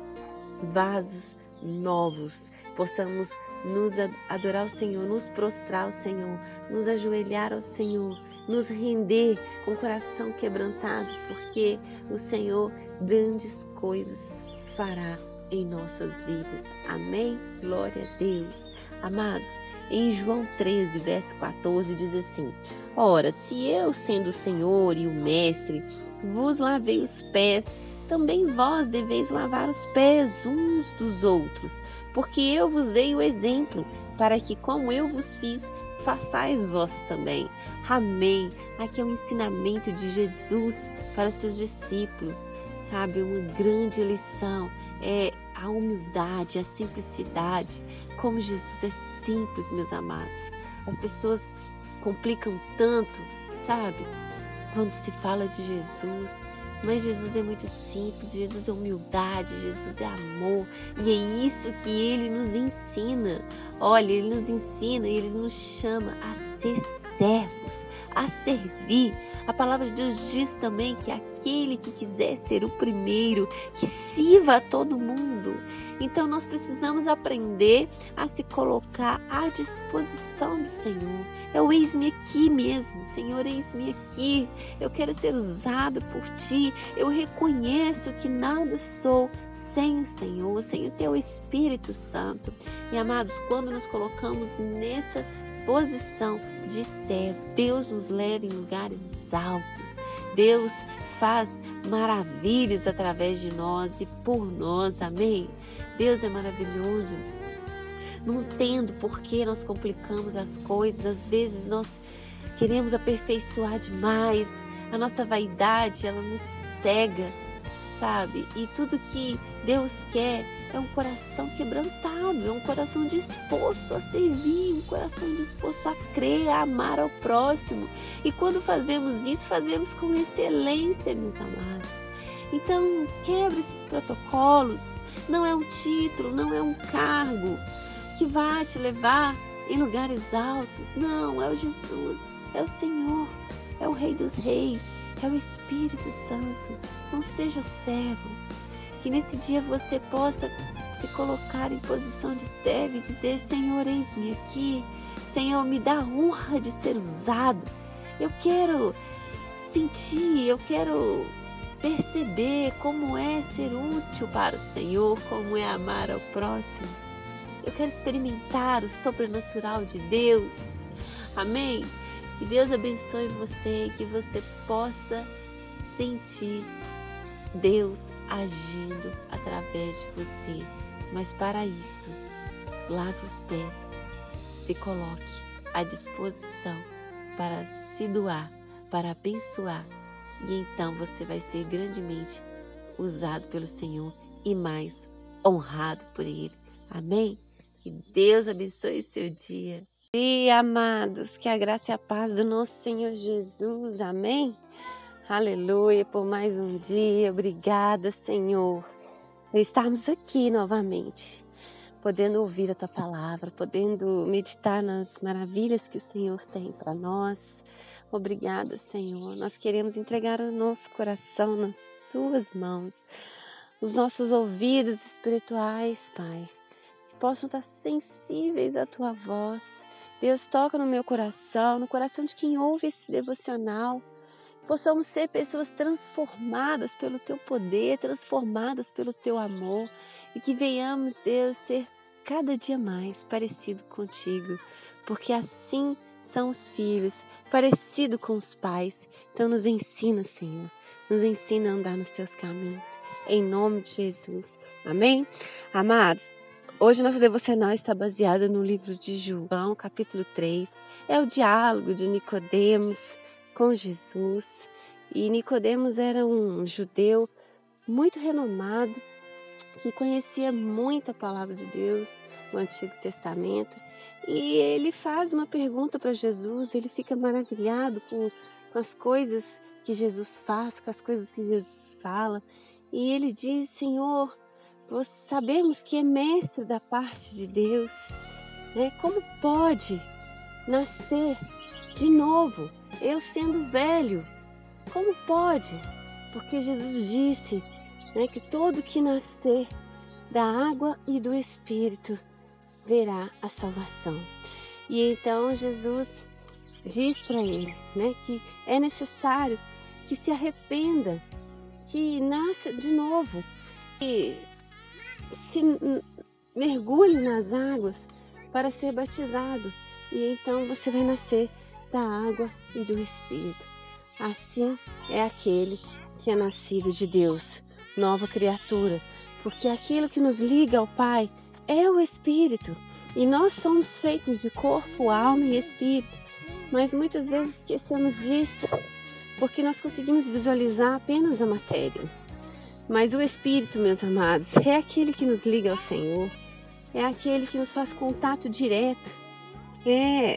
vasos novos, possamos nos adorar ao Senhor, nos prostrar ao Senhor, nos ajoelhar ao Senhor, nos render com o coração quebrantado, porque o Senhor grandes coisas fará em nossas vidas. Amém? Glória a Deus. Amados, em João 13, verso 14, diz assim: Ora, se eu, sendo o Senhor e o Mestre, vos lavei os pés, também vós deveis lavar os pés uns dos outros, porque eu vos dei o exemplo, para que, como eu vos fiz, façais vós também. Amém. Aqui é um ensinamento de Jesus para seus discípulos sabe? Uma grande lição é a humildade, a simplicidade. Como Jesus é simples, meus amados. As pessoas complicam tanto, sabe? Quando se fala de Jesus, mas Jesus é muito simples, Jesus é humildade, Jesus é amor, e é isso que ele nos ensina. Olha, ele nos ensina, ele nos chama a ser servos, a servir. A palavra de Deus diz também que aquele que quiser ser o primeiro, que sirva a todo mundo. Então nós precisamos aprender a se colocar à disposição do Senhor. É o eis-me aqui mesmo, Senhor, eis-me aqui. Eu quero ser usado por ti. Eu reconheço que nada sou sem o Senhor, sem o teu Espírito Santo. E amados, quando nos colocamos nessa posição de servo. Deus nos leva em lugares altos. Deus faz maravilhas através de nós e por nós. Amém? Deus é maravilhoso. Não entendo por que nós complicamos as coisas. Às vezes nós queremos aperfeiçoar demais. A nossa vaidade, ela nos cega, sabe? E tudo que Deus quer é um coração quebrantado, é um coração disposto a servir, um coração disposto a crer, a amar ao próximo. E quando fazemos isso, fazemos com excelência, meus amados. Então, quebre esses protocolos. Não é um título, não é um cargo que vai te levar em lugares altos. Não, é o Jesus, é o Senhor, é o Rei dos Reis, é o Espírito Santo. Não seja servo, que nesse dia você possa se colocar em posição de servo e dizer: Senhor, eis-me aqui. Senhor, me dá honra de ser usado. Eu quero sentir, eu quero perceber como é ser útil para o Senhor, como é amar ao próximo. Eu quero experimentar o sobrenatural de Deus. Amém? Que Deus abençoe você, que você possa sentir Deus agindo através de você. Mas para isso, lave os pés, se coloque à disposição para se doar, para abençoar, e então você vai ser grandemente usado pelo Senhor e mais honrado por Ele. Amém? Que Deus abençoe seu dia. E amados, que a graça e a paz do nosso Senhor Jesus. Amém? Aleluia por mais um dia. Obrigada, Senhor, por estarmos aqui novamente, podendo ouvir a tua palavra, podendo meditar nas maravilhas que o Senhor tem para nós. Obrigada, Senhor. Nós queremos entregar o nosso coração nas suas mãos, os nossos ouvidos espirituais, Pai, que possam estar sensíveis à tua voz. Deus, toca no meu coração, no coração de quem ouve esse devocional possamos ser pessoas transformadas pelo teu poder, transformadas pelo teu amor e que venhamos, Deus, ser cada dia mais parecido contigo, porque assim são os filhos, parecido com os pais. Então nos ensina, Senhor, nos ensina a andar nos teus caminhos. em nome de Jesus. Amém? Amados, hoje nossa devocional está baseada no livro de João, capítulo 3. É o diálogo de Nicodemos com Jesus. E Nicodemos era um judeu muito renomado que conhecia muito a palavra de Deus, o Antigo Testamento, e ele faz uma pergunta para Jesus, ele fica maravilhado com, com as coisas que Jesus faz, com as coisas que Jesus fala, e ele diz: Senhor, sabemos que é mestre da parte de Deus, né? como pode nascer de novo, eu sendo velho? Como pode? Porque Jesus disse né, que todo que nascer da água e do Espírito verá a salvação. E então Jesus diz para ele né, que é necessário que se arrependa, que nasça de novo, que se mergulhe nas águas para ser batizado. E então você vai nascer da água e do Espírito. Assim é aquele que é nascido de Deus nova criatura, porque aquilo que nos liga ao Pai é o Espírito. E nós somos feitos de corpo, alma e espírito. Mas muitas vezes esquecemos disso, porque nós conseguimos visualizar apenas a matéria. Mas o Espírito, meus amados, é aquele que nos liga ao Senhor, é aquele que nos faz contato direto, é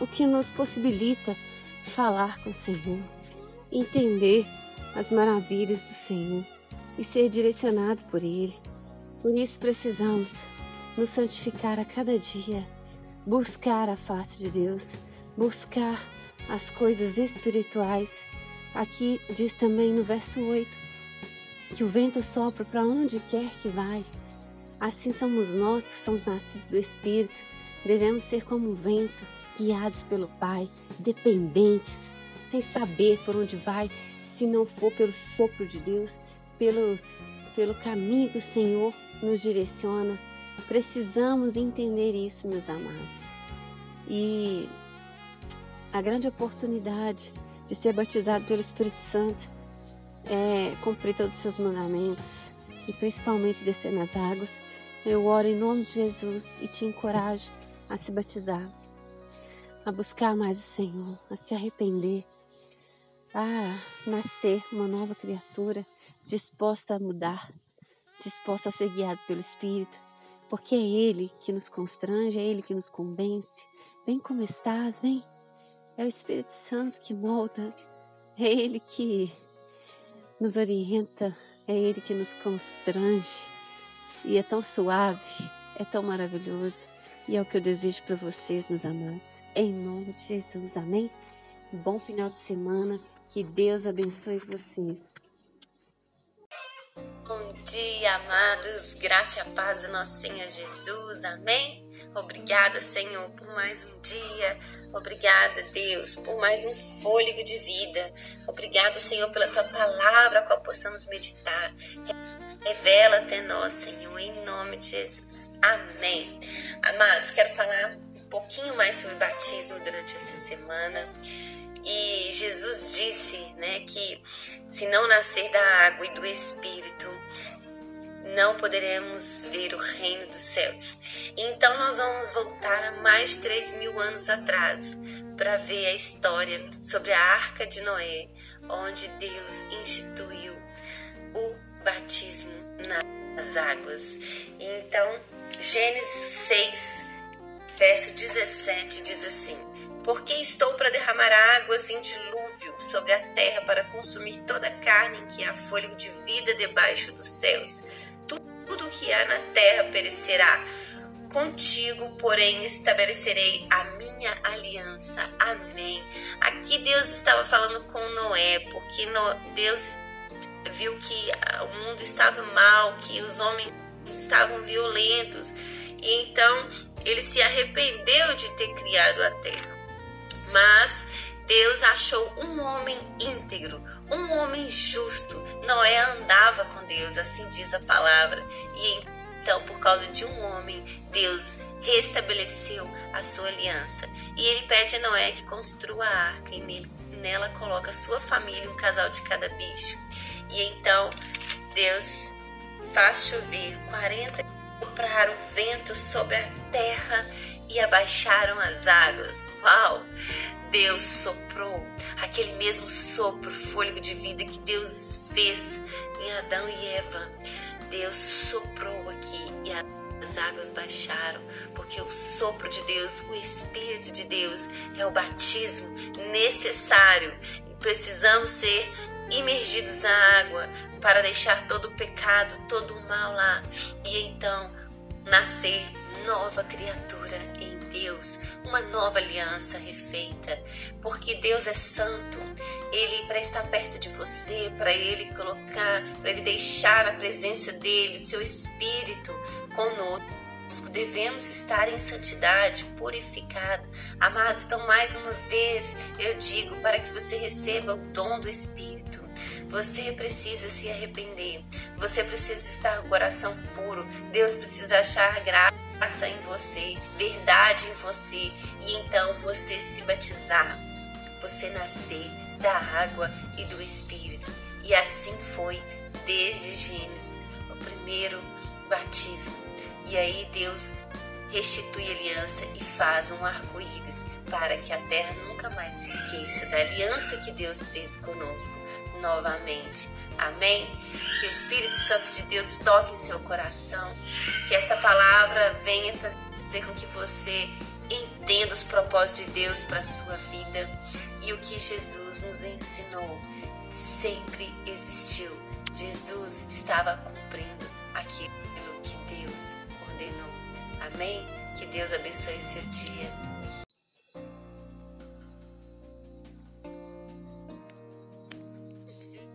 o que nos possibilita falar com o Senhor, entender as maravilhas do Senhor e ser direcionado por Ele. Por isso precisamos nos santificar a cada dia, buscar a face de Deus, buscar as coisas espirituais. Aqui diz também no verso 8 que o vento sopra para onde quer que vai. Assim somos nós que somos nascidos do Espírito. Devemos ser como um vento, guiados pelo Pai, dependentes, sem saber por onde vai, se não for pelo sopro de Deus, pelo, pelo caminho que o Senhor nos direciona. Precisamos entender isso, meus amados. E a grande oportunidade de ser batizado pelo Espírito Santo é cumprir todos os seus mandamentos e principalmente descer nas águas. Eu oro em nome de Jesus e te encorajo a se batizar, a buscar mais o Senhor, a se arrepender, a nascer uma nova criatura disposta a mudar, disposta a ser guiado pelo Espírito, porque é Ele que nos constrange, é Ele que nos convence. Vem como estás, vem. É o Espírito Santo que molda, é Ele que nos orienta, é Ele que nos constrange. E é tão suave, é tão maravilhoso. E é o que eu desejo para vocês, meus amados. Em nome de Jesus, amém? Bom final de semana. Que Deus abençoe vocês. Bom dia, amados. Graça e paz do nosso Senhor Jesus. Amém? Obrigada, Senhor, por mais um dia. Obrigada, Deus, por mais um fôlego de vida. Obrigada, Senhor, pela tua palavra, a qual possamos meditar. Revela até nós, Senhor, em nome de Jesus. Amém. Amados, quero falar pouquinho mais sobre batismo durante essa semana. E Jesus disse, né, que se não nascer da água e do Espírito, não poderemos ver o reino dos céus. Então nós vamos voltar a mais de 3 mil anos atrás para ver a história sobre a Arca de Noé, onde Deus instituiu o batismo nas águas. Então, Gênesis 6, verso 17 diz assim: porque estou para derramar águas em dilúvio sobre a terra para consumir toda a carne em que há fôlego de vida debaixo dos céus. Tudo que há na terra perecerá. Contigo, porém, estabelecerei a minha aliança. Amém. Aqui Deus estava falando com Noé, porque Deus viu que o mundo estava mal, que os homens estavam violentos, e então ele se arrependeu de ter criado a terra. Mas Deus achou um homem íntegro, um homem justo. Noé andava com Deus, assim diz a palavra. E então, por causa de um homem, Deus restabeleceu a sua aliança. E ele pede a Noé que construa a arca e nela coloca sua família, um casal de cada bicho. E então Deus faz chover 40 sopraram vento sobre a terra e abaixaram as águas. Uau! Deus soprou aquele mesmo sopro, fôlego de vida que Deus fez em Adão e Eva. Deus soprou aqui e as águas baixaram, porque o sopro de Deus, o Espírito de Deus, é o batismo necessário. Precisamos ser imergidos na água para deixar todo o pecado, todo o mal lá e então nascer nova criatura em Deus, uma nova aliança refeita, porque Deus é santo. Ele para estar perto de você, para ele colocar, para ele deixar a presença dele, o seu espírito conosco devemos estar em santidade, purificado. Amados, então mais uma vez eu digo para que você receba o dom do Espírito. Você precisa se arrepender. Você precisa estar com o coração puro. Deus precisa achar graça em você, verdade em você e então você se batizar. Você nascer da água e do Espírito. E assim foi desde Gênesis, o primeiro batismo. E aí Deus restitui a aliança e faz um arco-íris para que a terra nunca mais se esqueça da aliança que Deus fez conosco novamente. Amém? Que o Espírito Santo de Deus toque em seu coração, que essa palavra venha fazer com que você entenda os propósitos de Deus para a sua vida e o que Jesus nos ensinou sempre existiu. Jesus estava cumprindo aquilo que Deus ordenou. Amém? Que Deus abençoe seu dia.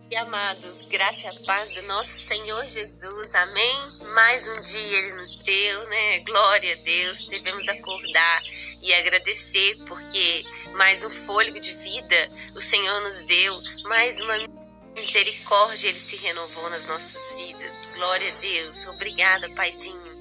E amados, graça e paz do nosso Senhor Jesus, amém? Mais um dia Ele nos deu, né? Glória a Deus, devemos acordar e agradecer, porque mais um fôlego de vida o Senhor nos deu, mais uma misericórdia Ele se renovou nas nossas vidas. Glória a Deus, obrigada, Paizinho.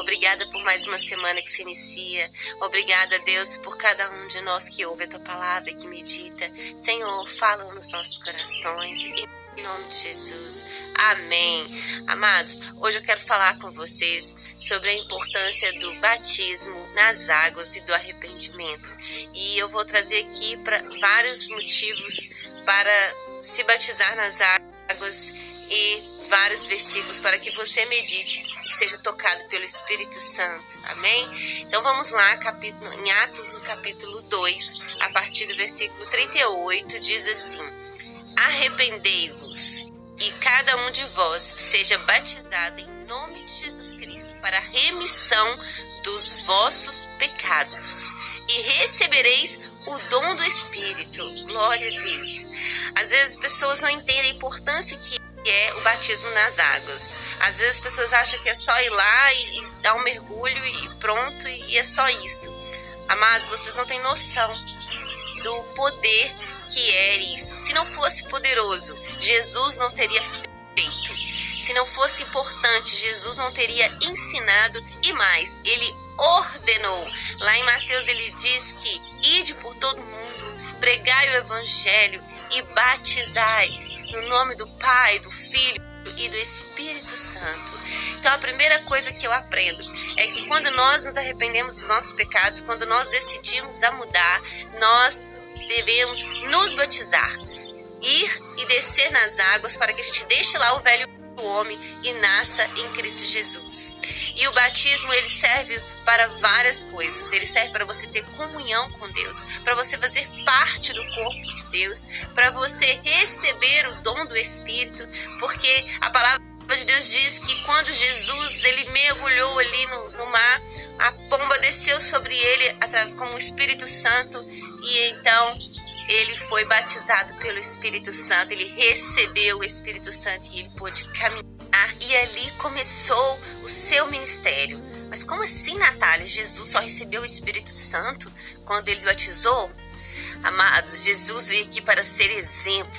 Obrigada por mais uma semana que se inicia. Obrigada, Deus, por cada um de nós que ouve a tua palavra, que medita. Senhor, fala nos nossos corações. Em nome de Jesus. Amém. Amados, hoje eu quero falar com vocês sobre a importância do batismo nas águas e do arrependimento. E eu vou trazer aqui para vários motivos para se batizar nas águas e vários versículos para que você medite seja tocado pelo Espírito Santo. Amém? Então vamos lá, capítulo, em Atos, no capítulo 2, a partir do versículo 38, diz assim: Arrependei-vos e cada um de vós seja batizado em nome de Jesus Cristo para a remissão dos vossos pecados e recebereis o dom do Espírito. Glória a Deus. Às vezes as pessoas não entendem a importância que é o batismo nas águas. Às vezes as pessoas acham que é só ir lá e, e dar um mergulho e pronto, e, e é só isso. Amados, vocês não têm noção do poder que é isso. Se não fosse poderoso, Jesus não teria feito. Se não fosse importante, Jesus não teria ensinado e mais, ele ordenou. Lá em Mateus ele diz que ide por todo mundo, pregai o evangelho e batizai no nome do Pai, do Filho e do Espírito Santo. Então a primeira coisa que eu aprendo é que quando nós nos arrependemos dos nossos pecados, quando nós decidimos a mudar, nós devemos nos batizar, ir e descer nas águas para que a gente deixe lá o velho homem e nasça em Cristo Jesus. E o batismo ele serve para várias coisas. Ele serve para você ter comunhão com Deus, para você fazer parte do corpo de Deus, para você receber o dom do Espírito, porque a palavra de Deus diz que quando Jesus ele mergulhou ali no, no mar, a pomba desceu sobre ele como o Espírito Santo e então ele foi batizado pelo Espírito Santo, ele recebeu o Espírito Santo e ele pôde caminhar e ali começou o seu ministério. Mas como assim, Natália? Jesus só recebeu o Espírito Santo quando ele batizou? Amados, Jesus veio aqui para ser exemplo.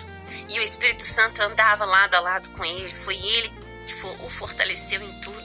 E o Espírito Santo andava lado a lado com ele. Foi ele que o fortaleceu em tudo.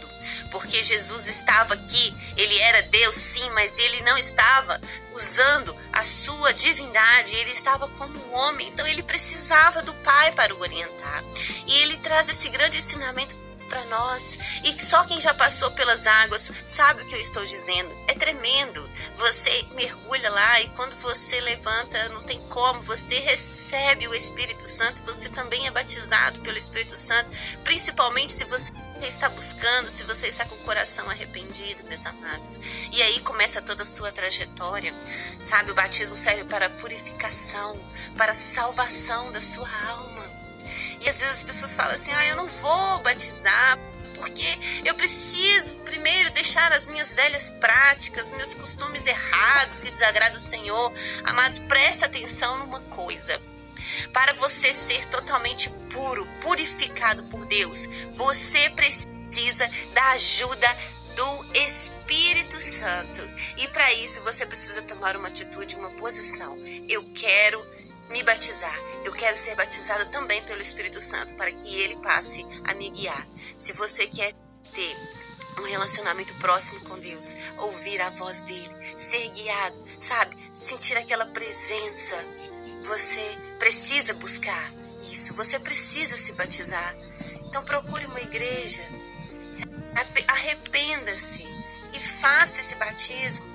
Porque Jesus estava aqui, ele era Deus sim, mas ele não estava usando a sua divindade, ele estava como homem, então ele precisava do Pai para o orientar. E ele traz esse grande ensinamento para nós. E só quem já passou pelas águas sabe o que eu estou dizendo. É tremendo. Você mergulha lá e quando você levanta, não tem como, você recebe o Espírito Santo, você também é batizado pelo Espírito Santo, principalmente se você está buscando, se você está com o coração arrependido, meus amados. E aí começa toda a sua trajetória. Sabe, o batismo serve para purificação, para salvação da sua alma. E às vezes as pessoas falam assim: ah, eu não vou batizar porque eu preciso primeiro deixar as minhas velhas práticas, meus costumes errados que desagradam o Senhor. Amados, presta atenção numa coisa. Para você ser totalmente puro, purificado por Deus, você precisa da ajuda do Espírito Santo. E para isso você precisa tomar uma atitude, uma posição. Eu quero me batizar. Eu quero ser batizado também pelo Espírito Santo para que ele passe a me guiar. Se você quer ter um relacionamento próximo com Deus, ouvir a voz dele, ser guiado, sabe? Sentir aquela presença. Você precisa buscar isso, você precisa se batizar. Então procure uma igreja, arrependa-se e faça esse batismo.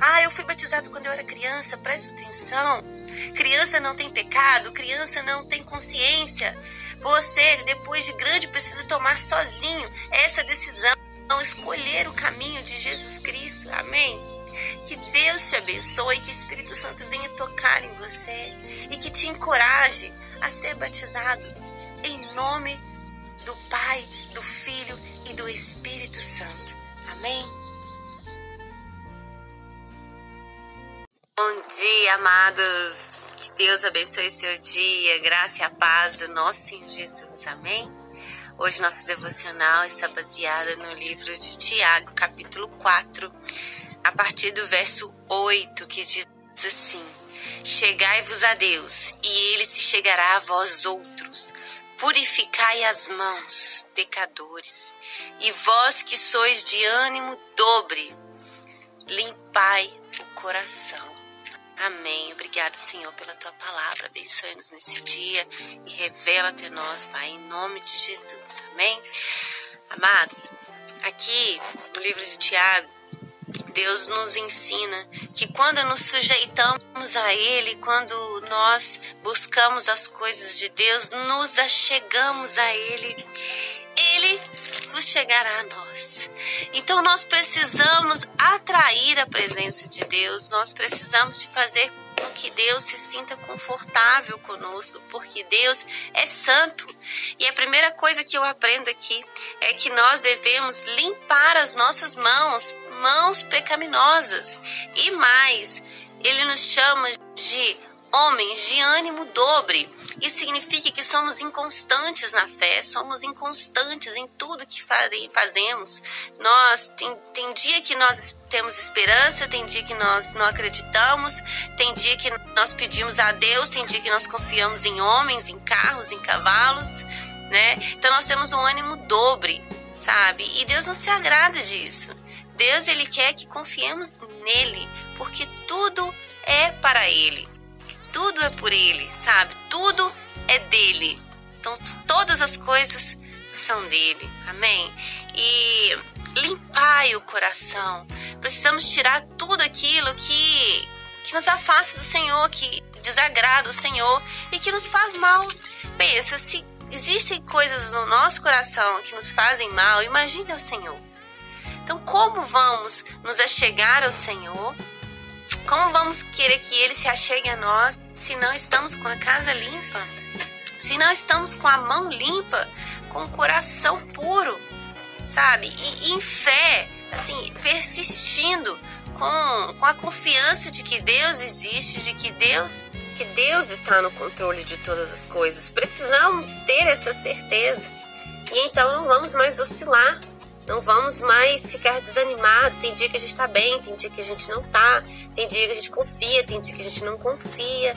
Ah, eu fui batizado quando eu era criança, presta atenção. Criança não tem pecado, criança não tem consciência. Você, depois de grande, precisa tomar sozinho essa decisão, escolher o caminho de Jesus Cristo. Amém? Que Deus te abençoe, que o Espírito Santo venha tocar em você e que te encoraje a ser batizado em nome do Pai, do Filho e do Espírito Santo. Amém? Bom dia, amados. Que Deus abençoe seu dia, graça e a paz do nosso Senhor Jesus. Amém? Hoje nosso devocional está baseado no livro de Tiago, capítulo 4, a partir do verso 8, que diz assim: Chegai-vos a Deus, e ele se chegará a vós outros. Purificai as mãos, pecadores, e vós que sois de ânimo dobre, limpai o coração. Amém. Obrigada, Senhor, pela tua palavra. Abençoe-nos nesse dia e revela até nós, Pai, em nome de Jesus. Amém. Amados, aqui no livro de Tiago, Deus nos ensina que quando nos sujeitamos a Ele, quando nós buscamos as coisas de Deus, nos achegamos a Ele, Ele nos chegará a nós. Então nós precisamos atrair a presença de Deus, nós precisamos de fazer com que Deus se sinta confortável conosco, porque Deus é santo. E a primeira coisa que eu aprendo aqui é que nós devemos limpar as nossas mãos, mãos pecaminosas. E mais, ele nos chama de homens de ânimo dobre. Isso significa que somos inconstantes na fé, somos inconstantes em tudo que fazemos. Nós tem, tem dia que nós temos esperança, tem dia que nós não acreditamos, tem dia que nós pedimos a Deus, tem dia que nós confiamos em homens, em carros, em cavalos, né? Então nós temos um ânimo dobre, sabe? E Deus não se agrada disso. Deus ele quer que confiemos nele, porque tudo é para ele tudo é por Ele, sabe? Tudo é dele. Então todas as coisas são dele. Amém? E limpai o coração. Precisamos tirar tudo aquilo que, que nos afasta do Senhor, que desagrada o Senhor e que nos faz mal. Pensa, se existem coisas no nosso coração que nos fazem mal, imagine o Senhor. Então, como vamos nos achegar ao Senhor como vamos querer que ele se achegue a nós se não estamos com a casa limpa? Se não estamos com a mão limpa, com o coração puro, sabe? E, em fé, assim, persistindo com, com a confiança de que Deus existe, de que Deus que Deus está no controle de todas as coisas. Precisamos ter essa certeza. E então não vamos mais oscilar não vamos mais ficar desanimados. Tem dia que a gente está bem, tem dia que a gente não está, tem dia que a gente confia, tem dia que a gente não confia.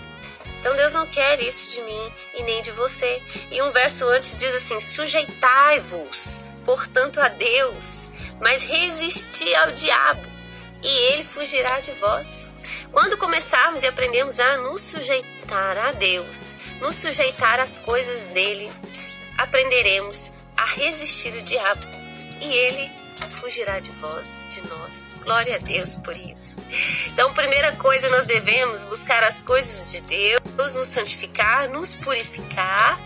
Então Deus não quer isso de mim e nem de você. E um verso antes diz assim: sujeitai-vos, portanto, a Deus, mas resisti ao diabo, e ele fugirá de vós. Quando começarmos e aprendemos a nos sujeitar a Deus, nos sujeitar às coisas dele, aprenderemos a resistir o diabo e ele fugirá de vós, de nós. Glória a Deus por isso. Então, primeira coisa, nós devemos buscar as coisas de Deus, nos santificar, nos purificar,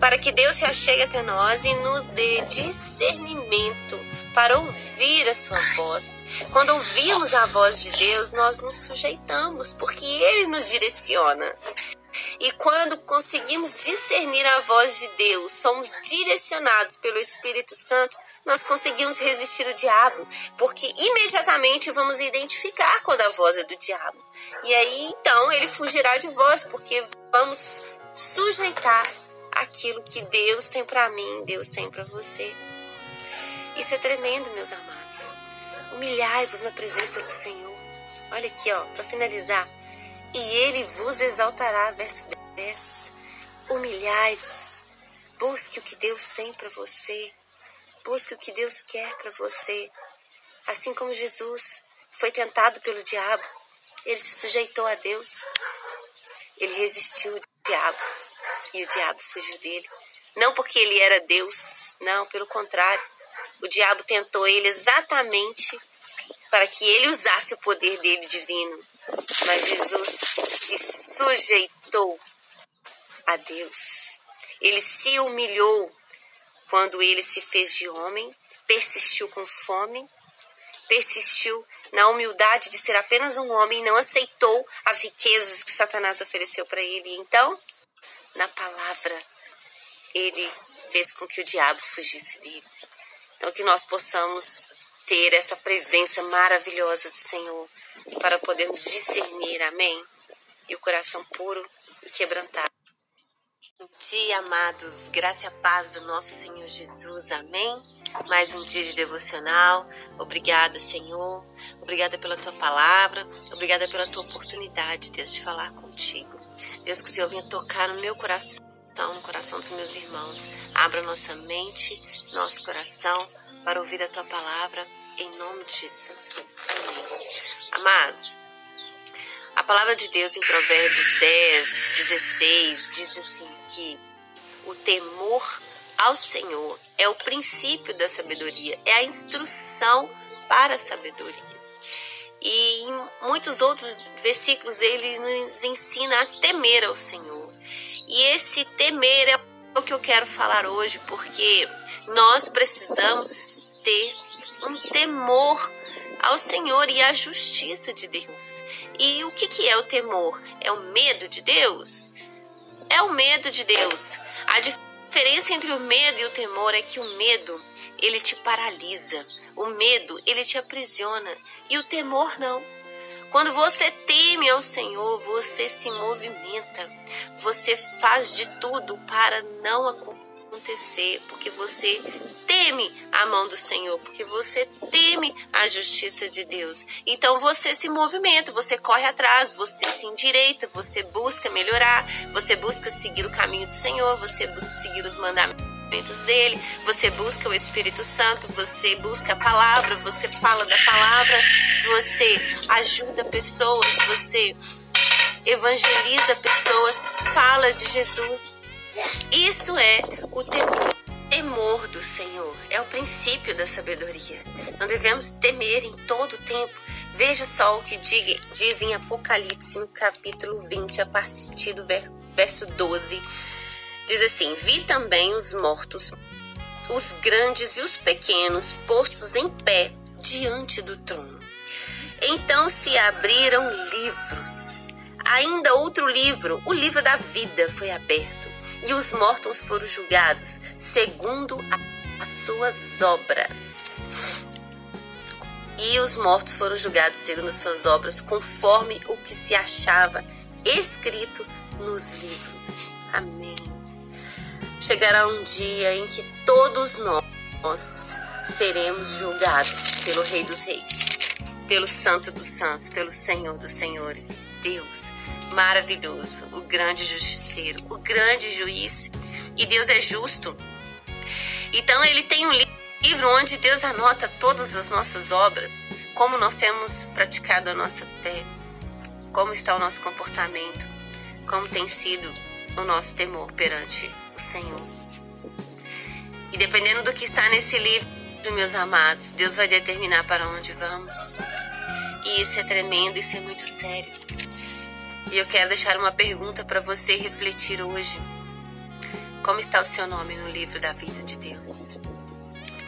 para que Deus se achegue até nós e nos dê discernimento para ouvir a sua voz. Quando ouvimos a voz de Deus, nós nos sujeitamos, porque Ele nos direciona. E quando conseguimos discernir a voz de Deus, somos direcionados pelo Espírito Santo, nós conseguimos resistir o diabo, porque imediatamente vamos identificar quando a voz é do diabo. E aí então ele fugirá de vós, porque vamos sujeitar aquilo que Deus tem para mim, Deus tem para você. Isso é tremendo, meus amados. Humilhai-vos na presença do Senhor. Olha aqui, ó, para finalizar. E ele vos exaltará, verso 10. Humilhai-vos. Busque o que Deus tem para você. Busque o que Deus quer para você. Assim como Jesus foi tentado pelo diabo, ele se sujeitou a Deus. Ele resistiu ao diabo e o diabo fugiu dele. Não porque ele era Deus, não, pelo contrário. O diabo tentou ele exatamente para que ele usasse o poder dele divino. Mas Jesus se sujeitou a Deus. Ele se humilhou quando ele se fez de homem, persistiu com fome, persistiu na humildade de ser apenas um homem não aceitou as riquezas que Satanás ofereceu para ele. Então, na palavra, ele fez com que o diabo fugisse dele. Então, que nós possamos ter essa presença maravilhosa do Senhor para podermos discernir, amém? E o coração puro e quebrantado. Dia, amados. Graça e paz do nosso Senhor Jesus. Amém. Mais um dia de devocional. Obrigada, Senhor. Obrigada pela tua palavra. Obrigada pela tua oportunidade, Deus, de falar contigo. Deus, que o Senhor venha tocar no meu coração, no coração dos meus irmãos. Abra nossa mente, nosso coração para ouvir a tua palavra em nome de Jesus. Amém. Amados, palavra de Deus em Provérbios 10, 16 diz assim que o temor ao Senhor é o princípio da sabedoria, é a instrução para a sabedoria. E em muitos outros versículos ele nos ensina a temer ao Senhor. E esse temer é o que eu quero falar hoje, porque nós precisamos ter um temor ao Senhor e à justiça de Deus. E o que, que é o temor? É o medo de Deus? É o medo de Deus. A diferença entre o medo e o temor é que o medo, ele te paralisa. O medo, ele te aprisiona. E o temor não. Quando você teme ao Senhor, você se movimenta. Você faz de tudo para não acontecer acontecer, porque você teme a mão do Senhor, porque você teme a justiça de Deus. Então você se movimenta, você corre atrás, você se endireita, você busca melhorar, você busca seguir o caminho do Senhor, você busca seguir os mandamentos dele, você busca o Espírito Santo, você busca a palavra, você fala da palavra, você ajuda pessoas, você evangeliza pessoas, fala de Jesus. Isso é o temor. Temor do Senhor é o princípio da sabedoria. Não devemos temer em todo o tempo. Veja só o que diz em Apocalipse, no capítulo 20, a partir do verso 12. Diz assim: Vi também os mortos, os grandes e os pequenos, postos em pé diante do trono. Então se abriram livros. Ainda outro livro, o livro da vida, foi aberto e os mortos foram julgados segundo as suas obras. E os mortos foram julgados segundo as suas obras, conforme o que se achava escrito nos livros. Amém. Chegará um dia em que todos nós seremos julgados pelo Rei dos Reis, pelo Santo dos Santos, pelo Senhor dos Senhores, Deus maravilhoso, o grande justiceiro, o grande juiz. E Deus é justo. Então ele tem um livro onde Deus anota todas as nossas obras, como nós temos praticado a nossa fé. como está o nosso comportamento, como tem sido o nosso temor perante o Senhor. E dependendo do que está nesse livro, meus amados, Deus vai determinar para onde vamos. E isso é tremendo, isso é muito sério. E eu quero deixar uma pergunta para você refletir hoje. Como está o seu nome no livro da vida de Deus?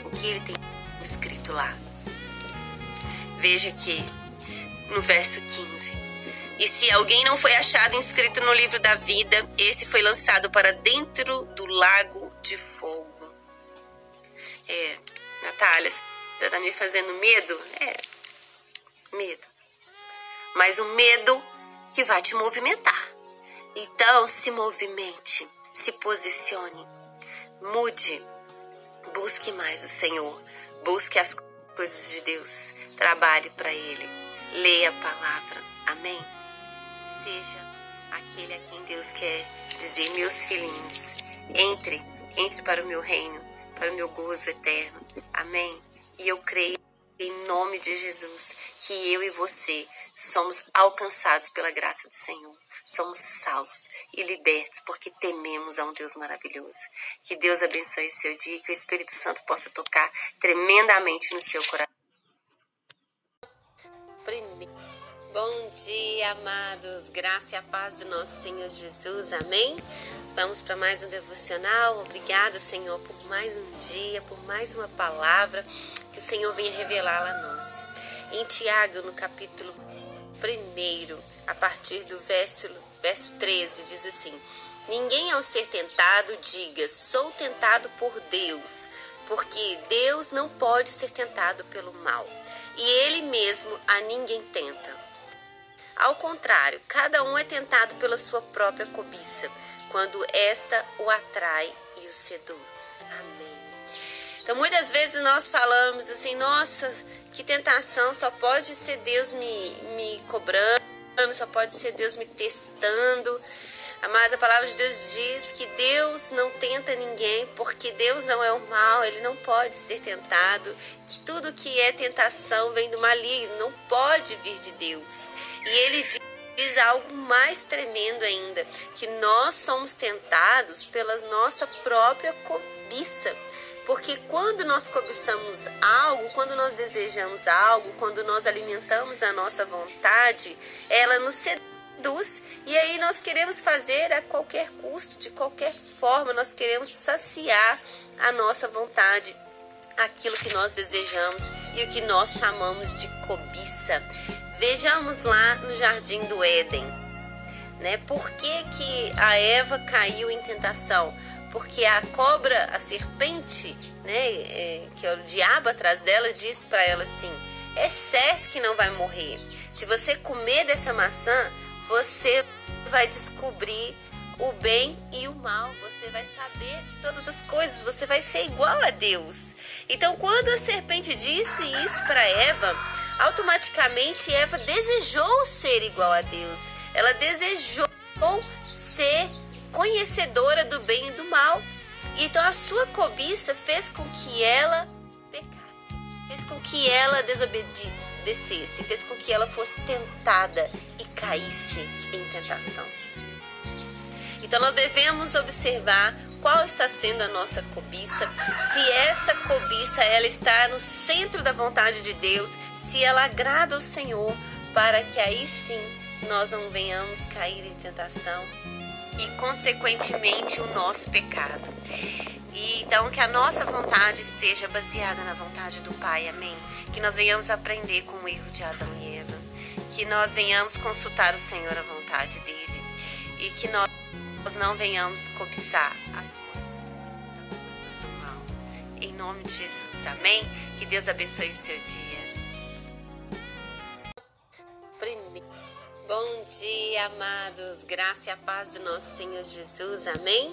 O que ele tem escrito lá? Veja que no verso 15. E se alguém não foi achado inscrito no livro da vida, esse foi lançado para dentro do lago de fogo. É, Natália, você tá me fazendo medo? É, medo. Mas um medo que vai te movimentar. Então, se movimente, se posicione, mude, busque mais o Senhor, busque as coisas de Deus, trabalhe para Ele, leia a palavra. Amém? Seja aquele a quem Deus quer dizer, meus filhinhos, entre, entre para o meu reino, para o meu gozo eterno. Amém? E eu creio em nome de Jesus que eu e você somos alcançados pela graça do Senhor. Somos salvos e libertos porque tememos a um Deus maravilhoso. Que Deus abençoe o seu dia e que o Espírito Santo possa tocar tremendamente no seu coração. Bom dia, amados. Graça e a paz do nosso Senhor Jesus. Amém? Vamos para mais um devocional. Obrigada, Senhor, por mais um dia, por mais uma palavra que o Senhor venha revelá-la a nós. Em Tiago, no capítulo 1, a partir do verso, verso 13, diz assim: Ninguém ao ser tentado diga, sou tentado por Deus, porque Deus não pode ser tentado pelo mal, e Ele mesmo a ninguém tenta. Ao contrário, cada um é tentado pela sua própria cobiça, quando esta o atrai e o seduz. Amém. Então, muitas vezes nós falamos assim: nossa, que tentação, só pode ser Deus me, me cobrando, só pode ser Deus me testando. Mas a palavra de Deus diz que Deus não tenta ninguém, porque Deus não é o mal, ele não pode ser tentado, que tudo que é tentação vem do maligno, não pode vir de Deus. E ele diz algo mais tremendo ainda, que nós somos tentados pela nossa própria cobiça. Porque quando nós cobiçamos algo, quando nós desejamos algo, quando nós alimentamos a nossa vontade, ela nos seduz e aí nós queremos fazer a qualquer custo, de qualquer forma, nós queremos saciar a nossa vontade, aquilo que nós desejamos e o que nós chamamos de cobiça. Vejamos lá no jardim do Éden, né? Por que, que a Eva caiu em tentação? Porque a cobra, a serpente, né, é, que é o diabo atrás dela, disse para ela assim: é certo que não vai morrer. Se você comer dessa maçã, você vai descobrir o bem e o mal, você vai saber de todas as coisas, você vai ser igual a Deus. Então, quando a serpente disse isso para Eva, automaticamente Eva desejou ser igual a Deus. Ela desejou ser conhecedora do bem e do mal. Então, a sua cobiça fez com que ela pecasse, fez com que ela desobedecesse fez com que ela fosse tentada e caísse em tentação. Então nós devemos observar qual está sendo a nossa cobiça, se essa cobiça ela está no centro da vontade de Deus, se ela agrada ao Senhor, para que aí sim nós não venhamos cair em tentação e consequentemente o nosso pecado. E então que a nossa vontade esteja baseada na vontade do Pai. Amém que nós venhamos aprender com o erro de Adão e Eva, que nós venhamos consultar o Senhor à vontade dele e que nós não venhamos cobiçar as coisas, as coisas do mal. Em nome de Jesus, amém? Que Deus abençoe o seu dia. Bom dia, amados. Graça e a paz do nosso Senhor Jesus. Amém?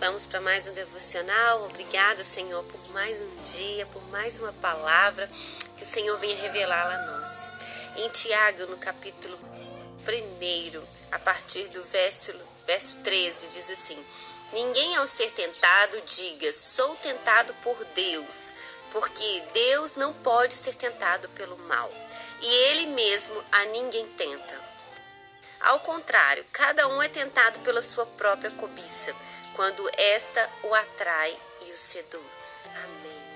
Vamos para mais um devocional. Obrigada, Senhor, por mais um dia, por mais uma palavra que o Senhor venha revelá-la a nós. Em Tiago, no capítulo 1, a partir do verso, verso 13, diz assim: Ninguém ao ser tentado diga, sou tentado por Deus, porque Deus não pode ser tentado pelo mal, e Ele mesmo a ninguém tenta. Ao contrário, cada um é tentado pela sua própria cobiça, quando esta o atrai e o seduz. Amém.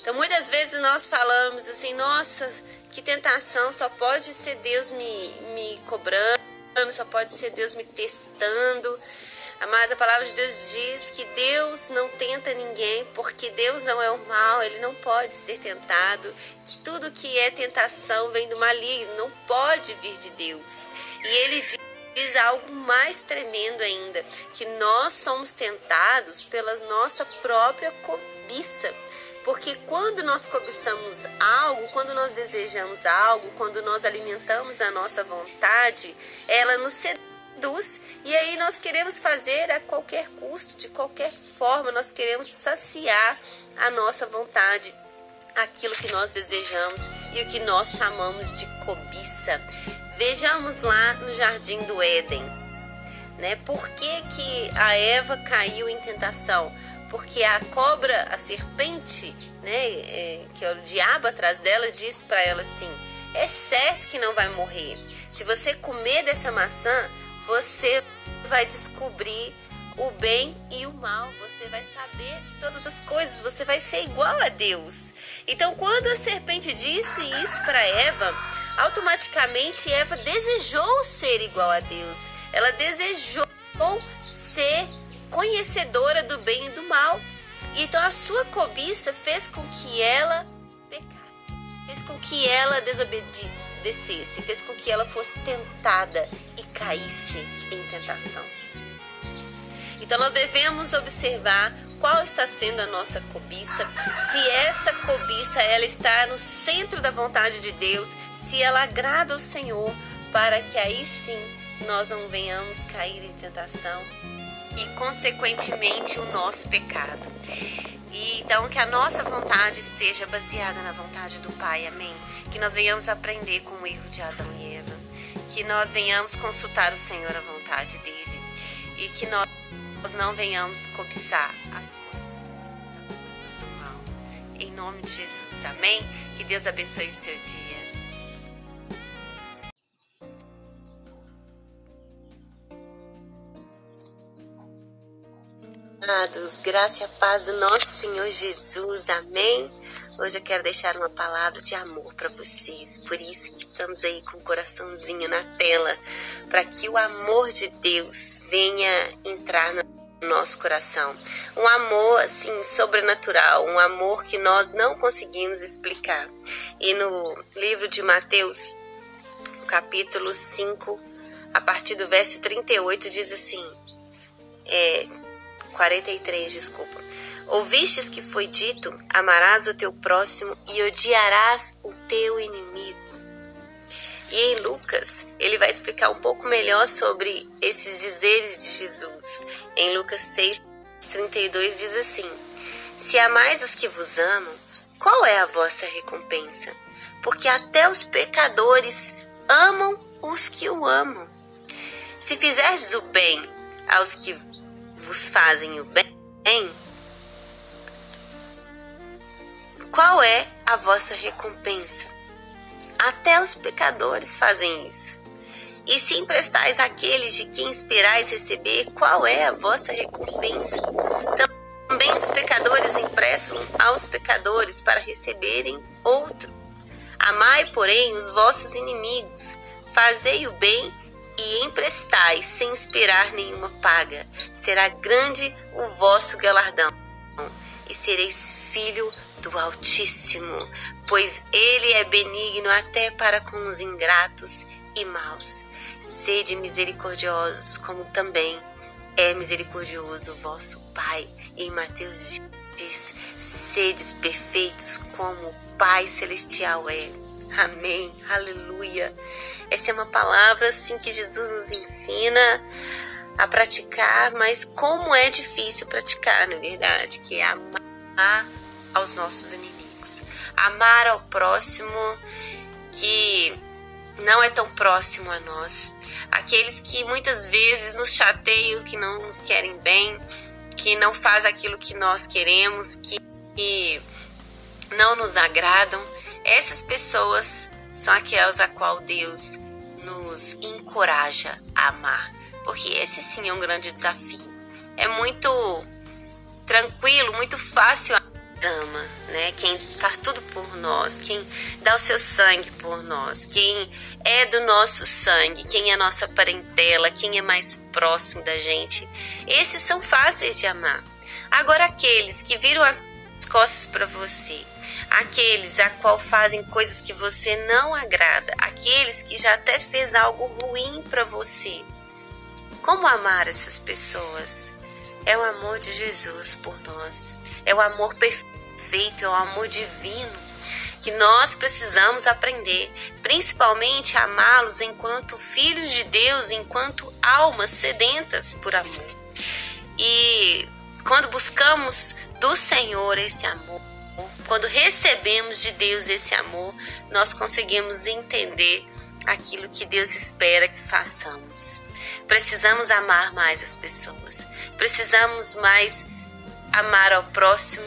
Então, muitas vezes nós falamos assim: nossa, que tentação, só pode ser Deus me, me cobrando, só pode ser Deus me testando. Mas a palavra de Deus diz que Deus não tenta ninguém, porque Deus não é o mal, ele não pode ser tentado, que tudo que é tentação vem do maligno, não pode vir de Deus. E ele diz algo mais tremendo ainda, que nós somos tentados pela nossa própria cobiça. Porque quando nós cobiçamos algo, quando nós desejamos algo, quando nós alimentamos a nossa vontade, ela nos seduz e aí nós queremos fazer a qualquer custo, de qualquer forma, nós queremos saciar a nossa vontade, aquilo que nós desejamos e o que nós chamamos de cobiça. Vejamos lá no jardim do Éden, né? Por que, que a Eva caiu em tentação? Porque a cobra, a serpente, né, é, que é o diabo atrás dela, disse para ela assim: é certo que não vai morrer. Se você comer dessa maçã, você vai descobrir o bem e o mal, você vai saber de todas as coisas, você vai ser igual a Deus. Então, quando a serpente disse isso para Eva, automaticamente Eva desejou ser igual a Deus. Ela desejou ser conhecedora do bem e do mal. Então, a sua cobiça fez com que ela pecasse, fez com que ela desobedecesse descesse, fez com que ela fosse tentada e caísse em tentação. Então nós devemos observar qual está sendo a nossa cobiça, se essa cobiça ela está no centro da vontade de Deus, se ela agrada ao Senhor, para que aí sim nós não venhamos cair em tentação e consequentemente o nosso pecado. E então que a nossa vontade esteja baseada na vontade do Pai. Amém que nós venhamos aprender com o erro de Adão e Eva, que nós venhamos consultar o Senhor à vontade dele e que nós não venhamos cobiçar as coisas, as coisas do mal. Em nome de Jesus, amém? Que Deus abençoe o seu dia. Amados, graça e paz do nosso Senhor Jesus, amém? Hoje eu quero deixar uma palavra de amor para vocês, por isso que estamos aí com o coraçãozinho na tela, para que o amor de Deus venha entrar no nosso coração. Um amor assim sobrenatural, um amor que nós não conseguimos explicar. E no livro de Mateus, capítulo 5, a partir do verso 38 diz assim: é 43, desculpa. Ouvistes que foi dito: amarás o teu próximo e odiarás o teu inimigo. E em Lucas, ele vai explicar um pouco melhor sobre esses dizeres de Jesus. Em Lucas 6, 32 diz assim: Se amais os que vos amam, qual é a vossa recompensa? Porque até os pecadores amam os que o amam. Se fizerdes o bem aos que vos fazem o bem, qual é a vossa recompensa? Até os pecadores fazem isso. E se emprestais àqueles de quem esperais receber, qual é a vossa recompensa? Também os pecadores emprestam aos pecadores para receberem outro. Amai, porém, os vossos inimigos, fazei o bem e emprestai sem esperar nenhuma paga. Será grande o vosso galardão, e sereis filho do Altíssimo, pois ele é benigno até para com os ingratos e maus. Sede misericordiosos, como também é misericordioso o vosso Pai. E em Mateus diz: sedes perfeitos como o Pai celestial é. Amém. Aleluia. Essa é uma palavra assim que Jesus nos ensina a praticar, mas como é difícil praticar, na verdade, que é amar aos nossos inimigos. Amar ao próximo que não é tão próximo a nós. Aqueles que muitas vezes nos chateiam, que não nos querem bem, que não faz aquilo que nós queremos, que, que não nos agradam. Essas pessoas são aquelas a qual Deus nos encoraja a amar, porque esse sim é um grande desafio. É muito tranquilo, muito fácil ama, né? Quem faz tudo por nós, quem dá o seu sangue por nós, quem é do nosso sangue, quem é nossa parentela, quem é mais próximo da gente. Esses são fáceis de amar. Agora aqueles que viram as costas para você, aqueles a qual fazem coisas que você não agrada, aqueles que já até fez algo ruim para você. Como amar essas pessoas? É o amor de Jesus por nós. É o amor perfeito, é o amor divino que nós precisamos aprender, principalmente amá-los enquanto filhos de Deus, enquanto almas sedentas por amor. E quando buscamos do Senhor esse amor, quando recebemos de Deus esse amor, nós conseguimos entender aquilo que Deus espera que façamos. Precisamos amar mais as pessoas. Precisamos mais amar ao próximo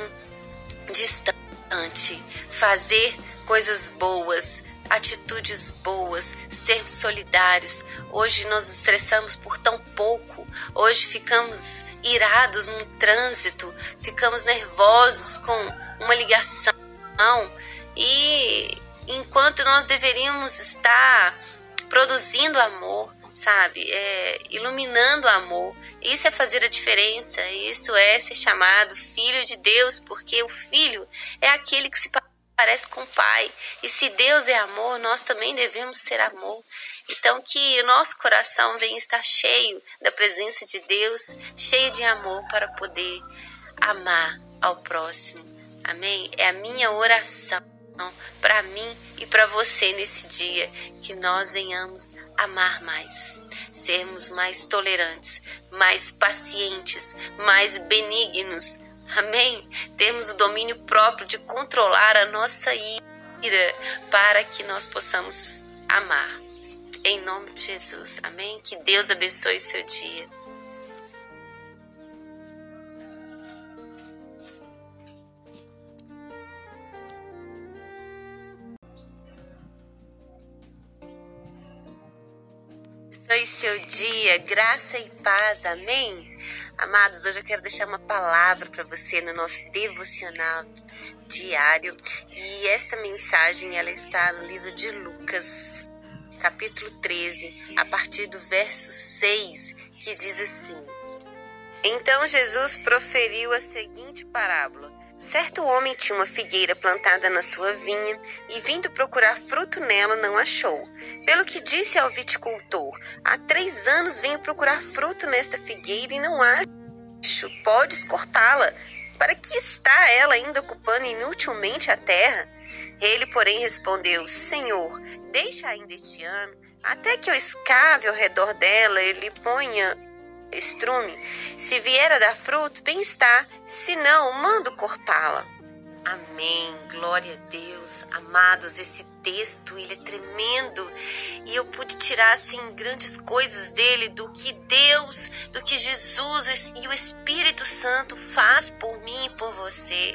distante, fazer coisas boas, atitudes boas, ser solidários. Hoje nós estressamos por tão pouco, hoje ficamos irados no trânsito, ficamos nervosos com uma ligação. E enquanto nós deveríamos estar produzindo amor, sabe? É, iluminando o amor. Isso é fazer a diferença. Isso é ser chamado filho de Deus, porque o filho é aquele que se parece com o pai. E se Deus é amor, nós também devemos ser amor. Então, que o nosso coração venha estar cheio da presença de Deus, cheio de amor para poder amar ao próximo. Amém? É a minha oração para mim e para você nesse dia, que nós venhamos amar mais, sermos mais tolerantes, mais pacientes, mais benignos. Amém? Temos o domínio próprio de controlar a nossa ira para que nós possamos amar. Em nome de Jesus. Amém? Que Deus abençoe seu dia. Abençoe seu dia, graça e paz, amém? Amados, hoje eu quero deixar uma palavra para você no nosso devocional diário e essa mensagem ela está no livro de Lucas, capítulo 13, a partir do verso 6, que diz assim: Então Jesus proferiu a seguinte parábola. Certo homem tinha uma figueira plantada na sua vinha e, vindo procurar fruto nela, não achou. Pelo que disse ao viticultor: Há três anos venho procurar fruto nesta figueira e não acho. Podes cortá-la. Para que está ela ainda ocupando inutilmente a terra? Ele, porém, respondeu: Senhor, deixa ainda este ano, até que eu escave ao redor dela e lhe ponha estrume. Se vier a dar fruto, bem está, se não, mando cortá-la. Amém. Glória a Deus. Amados, esse texto, ele é tremendo. E eu pude tirar assim grandes coisas dele do que Deus, do que Jesus e o Espírito Santo faz por mim e por você.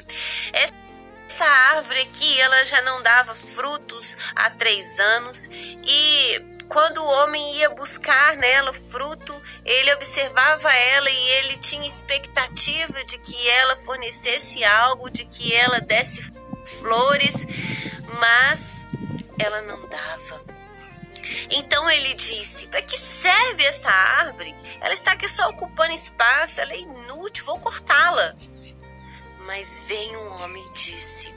Essa árvore aqui, ela já não dava frutos há três anos e quando o homem ia buscar nela o fruto, ele observava ela e ele tinha expectativa de que ela fornecesse algo, de que ela desse flores, mas ela não dava. Então ele disse: Para que serve essa árvore? Ela está aqui só ocupando espaço, ela é inútil, vou cortá-la. Mas veio um homem e disse: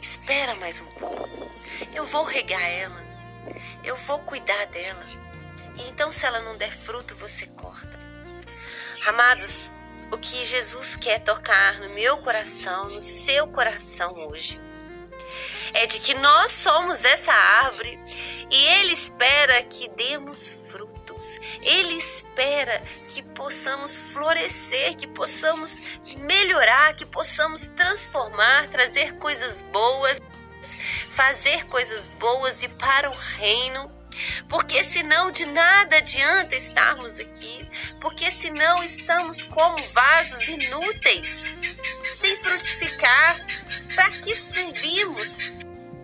Espera mais um pouco, eu vou regar ela eu vou cuidar dela. E então, se ela não der fruto, você corta. Amados, o que Jesus quer tocar no meu coração, no seu coração hoje, é de que nós somos essa árvore e Ele espera que demos Ele espera que possamos florescer, que possamos melhorar, que possamos transformar, trazer coisas boas fazer coisas boas e para o reino. Porque senão de nada adianta estarmos aqui, porque senão estamos como vasos inúteis, sem frutificar. Para que servimos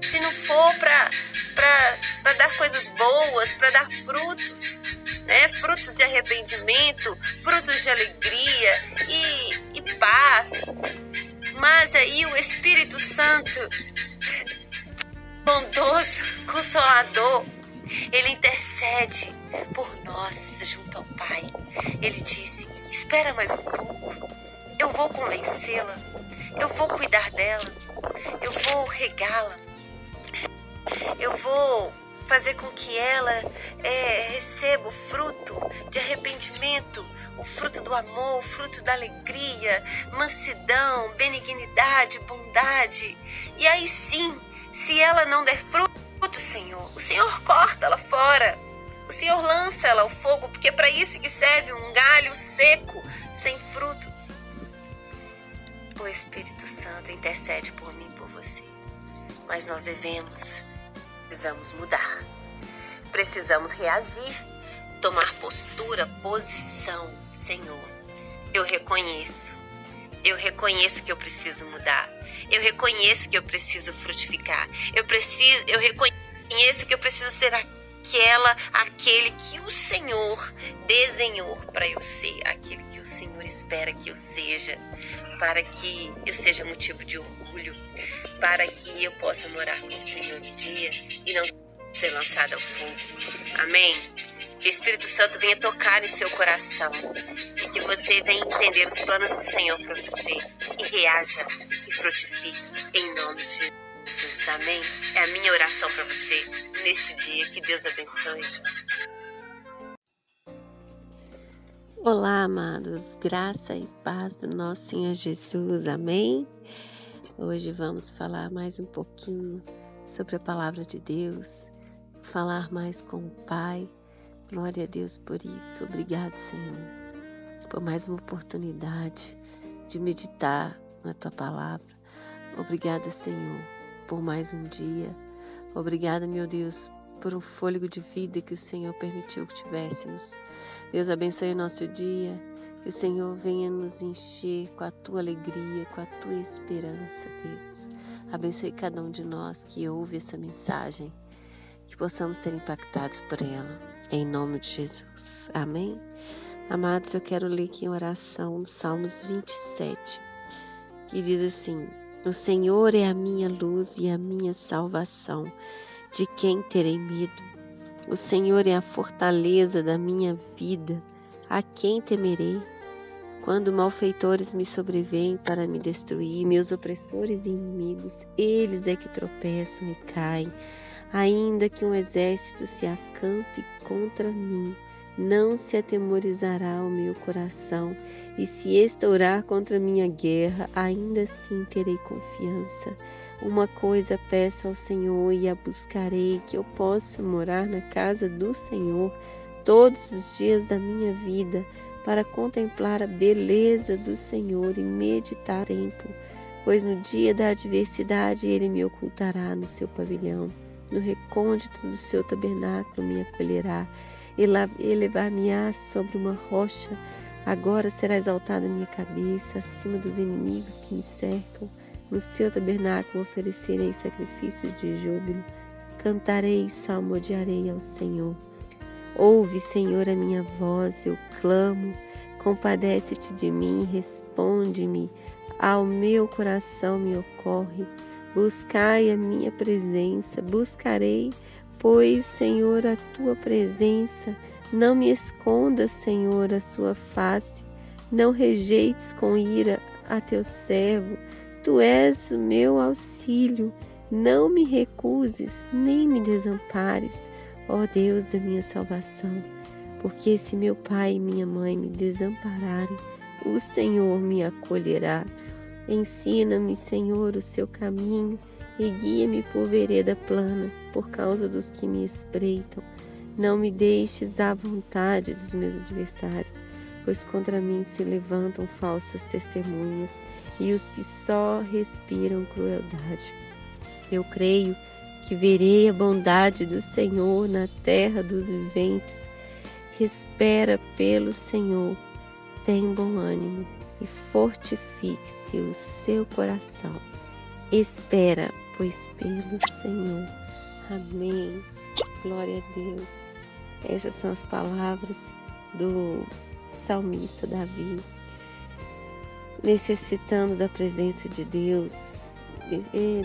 se não for para dar coisas boas, para dar frutos, né? Frutos de arrependimento, frutos de alegria e, e paz. Mas aí o Espírito Santo, bondoso, consolador, ele intercede por nós junto ao Pai. Ele disse: Espera mais um pouco, eu vou convencê-la, eu vou cuidar dela, eu vou regá-la, eu vou fazer com que ela é, receba o fruto de arrependimento, o fruto do amor, o fruto da alegria, mansidão, benignidade, bondade. E aí sim, se ela não der fruto, Senhor, o Senhor corta ela fora. O Senhor lança ela ao fogo, porque é para isso que serve um galho seco, sem frutos. O Espírito Santo intercede por mim e por você. Mas nós devemos precisamos mudar. Precisamos reagir, tomar postura, posição. Senhor, eu reconheço. Eu reconheço que eu preciso mudar. Eu reconheço que eu preciso frutificar. Eu preciso, eu reconheço que eu preciso ser aquela, aquele que o Senhor desenhou para eu ser, aquele que o Senhor espera que eu seja, para que eu seja motivo de orgulho, para que eu possa morar com o Senhor um dia e não ser lançada ao fogo. Amém? Que o Espírito Santo venha tocar em seu coração e que você venha entender os planos do Senhor para você e reaja e frutifique em nome de Jesus. Amém? É a minha oração para você nesse dia. Que Deus abençoe. Olá, amados, graça e paz do nosso Senhor Jesus, amém? Hoje vamos falar mais um pouquinho sobre a palavra de Deus, falar mais com o Pai. Glória a Deus por isso. Obrigado, Senhor, por mais uma oportunidade de meditar na tua palavra. Obrigada, Senhor, por mais um dia. Obrigada, meu Deus, por um fôlego de vida que o Senhor permitiu que tivéssemos. Deus abençoe o nosso dia que o Senhor venha nos encher com a tua alegria, com a tua esperança, Deus. Abençoe cada um de nós que ouve essa mensagem, que possamos ser impactados por ela. Em nome de Jesus. Amém? Amados, eu quero ler aqui uma oração no Salmos 27, que diz assim: O Senhor é a minha luz e a minha salvação. De quem terei medo? O Senhor é a fortaleza da minha vida. A quem temerei? Quando malfeitores me sobrevêm para me destruir, meus opressores e inimigos, eles é que tropeçam e caem. Ainda que um exército se acampe contra mim, não se atemorizará o meu coração, e se estourar contra minha guerra, ainda assim terei confiança. Uma coisa peço ao Senhor e a buscarei, que eu possa morar na casa do Senhor todos os dias da minha vida para contemplar a beleza do Senhor e meditar tempo, pois no dia da adversidade ele me ocultará no seu pavilhão, no recôndito do seu tabernáculo me acolherá, elevar-me-á sobre uma rocha, agora será exaltada minha cabeça acima dos inimigos que me cercam, no seu tabernáculo oferecerei sacrifícios de júbilo, cantarei e salmodiarei ao Senhor. Ouve, Senhor, a minha voz, eu clamo. Compadece-te de mim, responde-me. Ao meu coração me ocorre. Buscai a minha presença, buscarei, pois, Senhor, a tua presença. Não me escondas, Senhor, a sua face. Não rejeites com ira a teu servo. Tu és o meu auxílio. Não me recuses, nem me desampares ó Deus da minha salvação, porque se meu pai e minha mãe me desampararem, o Senhor me acolherá. Ensina-me, Senhor, o seu caminho e guia-me por vereda plana, por causa dos que me espreitam. Não me deixes à vontade dos meus adversários, pois contra mim se levantam falsas testemunhas e os que só respiram crueldade. Eu creio que verei a bondade do Senhor na terra dos viventes. Espera pelo Senhor, tem bom ânimo e fortifique-se o seu coração. Espera, pois, pelo Senhor. Amém. Glória a Deus. Essas são as palavras do salmista Davi, necessitando da presença de Deus,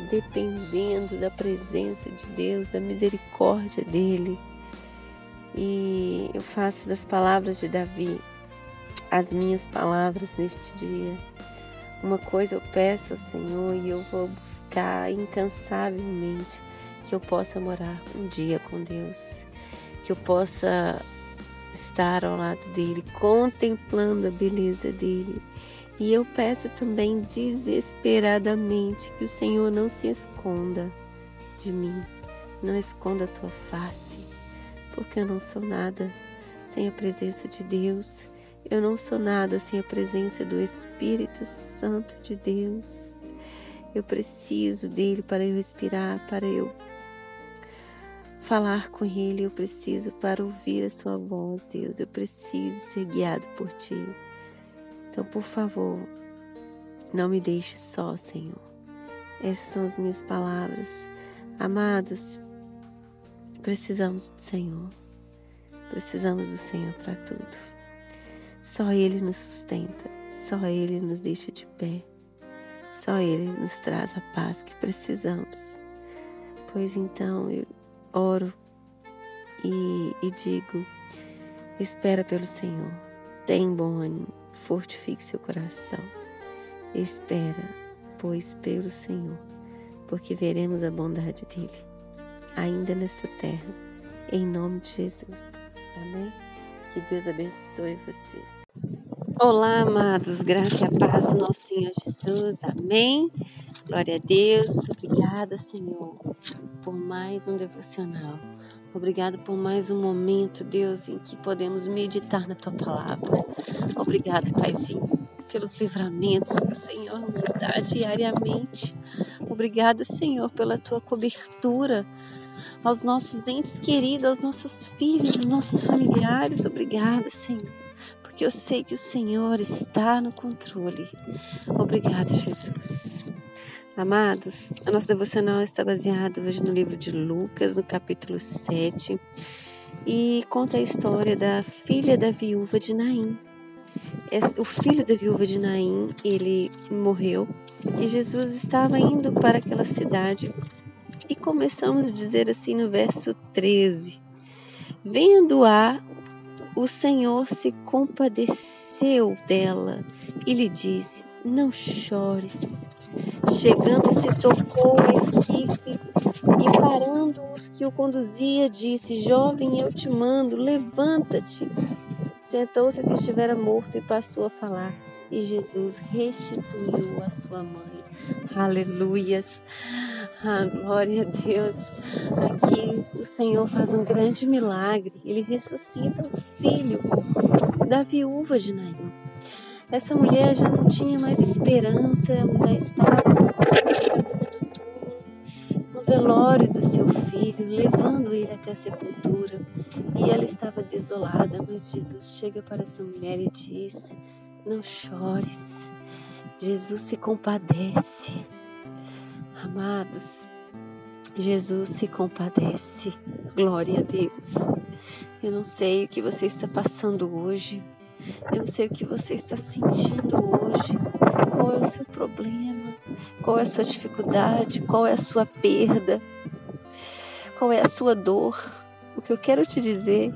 dependendo da presença de Deus, da misericórdia dele. E eu faço das palavras de Davi as minhas palavras neste dia. Uma coisa eu peço ao Senhor e eu vou buscar incansavelmente que eu possa morar um dia com Deus, que eu possa estar ao lado dele, contemplando a beleza dele. E eu peço também desesperadamente que o Senhor não se esconda de mim, não esconda a tua face, porque eu não sou nada sem a presença de Deus. Eu não sou nada sem a presença do Espírito Santo de Deus. Eu preciso dele para eu respirar, para eu falar com Ele, eu preciso para ouvir a Sua voz, Deus. Eu preciso ser guiado por Ti. Então, por favor, não me deixe só, Senhor. Essas são as minhas palavras. Amados, precisamos do Senhor. Precisamos do Senhor para tudo. Só Ele nos sustenta, só Ele nos deixa de pé, só Ele nos traz a paz que precisamos. Pois então eu oro e, e digo: espera pelo Senhor, tem bom ânimo, fortifique seu coração. Espera, pois, pelo Senhor, porque veremos a bondade dele, ainda nessa terra, em nome de Jesus. Amém? Que Deus abençoe vocês. Olá, amados, graça e paz do nosso Senhor Jesus. Amém. Glória a Deus. Obrigada, Senhor, por mais um devocional. Obrigada por mais um momento, Deus, em que podemos meditar na tua palavra. Obrigada, Paizinho, pelos livramentos que o Senhor nos dá diariamente. Obrigada, Senhor, pela tua cobertura aos nossos entes queridos, aos nossos filhos, aos nossos familiares. Obrigada, Senhor porque eu sei que o Senhor está no controle. Obrigada, Jesus. Amados, a nossa devocional está baseada hoje no livro de Lucas, no capítulo 7, e conta a história da filha da viúva de Naim. O filho da viúva de Naim, ele morreu e Jesus estava indo para aquela cidade. E começamos a dizer assim no verso 13: Vendo-a, o Senhor se compadeceu dela e lhe disse: Não chores. Chegando-se, tocou a esquife e, parando os que o conduzia, disse: Jovem, eu te mando, levanta-te. Sentou-se o que estivera morto e passou a falar. E Jesus restituiu a sua mãe. Aleluias. Ah, glória a Deus. Aqui o Senhor faz um grande milagre. Ele ressuscita o filho da viúva de Naim. Essa mulher já não tinha mais esperança, ela já estava no velório do seu filho, levando ele até a sepultura. E ela estava desolada, mas Jesus chega para essa mulher e diz: Não chores. Jesus se compadece. Amados, Jesus se compadece. Glória a Deus. Eu não sei o que você está passando hoje. Eu sei o que você está sentindo hoje. Qual é o seu problema? Qual é a sua dificuldade? Qual é a sua perda? Qual é a sua dor? O que eu quero te dizer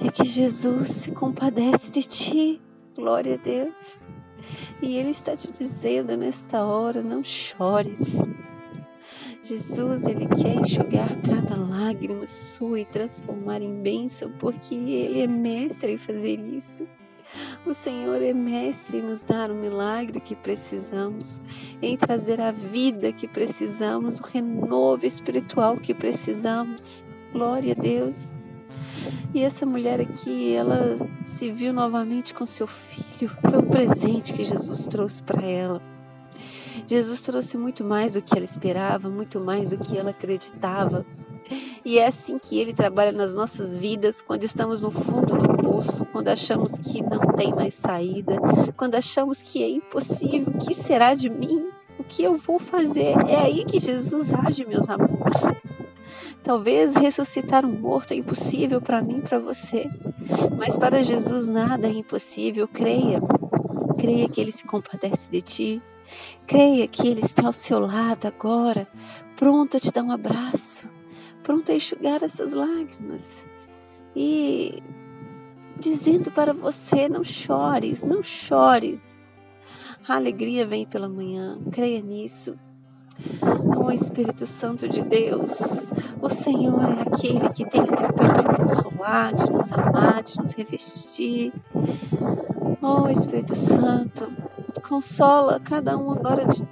é que Jesus se compadece de ti. Glória a Deus. E Ele está te dizendo nesta hora: não chores. Jesus, Ele quer enxugar cada lágrima sua e transformar em bênção, porque Ele é mestre em fazer isso. O Senhor é mestre em nos dar o milagre que precisamos, em trazer a vida que precisamos, o renovo espiritual que precisamos. Glória a Deus. E essa mulher aqui, ela se viu novamente com seu filho. Foi um presente que Jesus trouxe para ela. Jesus trouxe muito mais do que ela esperava, muito mais do que ela acreditava. E é assim que ele trabalha nas nossas vidas, quando estamos no fundo do poço, quando achamos que não tem mais saída, quando achamos que é impossível, o que será de mim? O que eu vou fazer? É aí que Jesus age, meus amigos. Talvez ressuscitar um morto é impossível para mim, para você, mas para Jesus nada é impossível. Creia, creia que Ele se compadece de ti. Creia que Ele está ao seu lado agora, pronto a te dar um abraço, pronto a enxugar essas lágrimas e dizendo para você: não chores, não chores. A alegria vem pela manhã, creia nisso. O Espírito Santo de Deus, o Senhor é aquele que tem o papel de consolar, de nos amar, de nos revestir. Oh Espírito Santo, consola cada um agora de,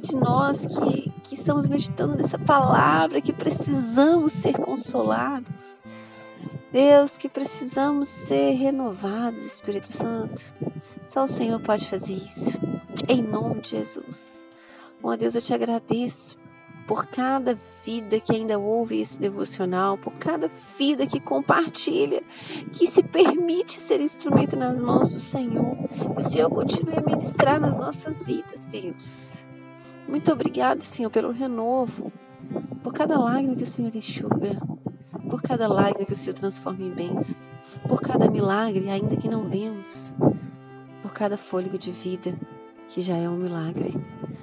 de nós que, que estamos meditando nessa palavra, que precisamos ser consolados. Deus, que precisamos ser renovados, Espírito Santo. Só o Senhor pode fazer isso. Em nome de Jesus. Oh Deus, eu te agradeço por cada vida que ainda ouve esse devocional, por cada vida que compartilha, que se permite ser instrumento nas mãos do Senhor. Que o Senhor continue a ministrar nas nossas vidas, Deus. Muito obrigada, Senhor, pelo renovo, por cada lágrima que o Senhor enxuga, por cada lágrima que o Senhor transforma em bênçãos, por cada milagre, ainda que não vemos, por cada fôlego de vida, que já é um milagre.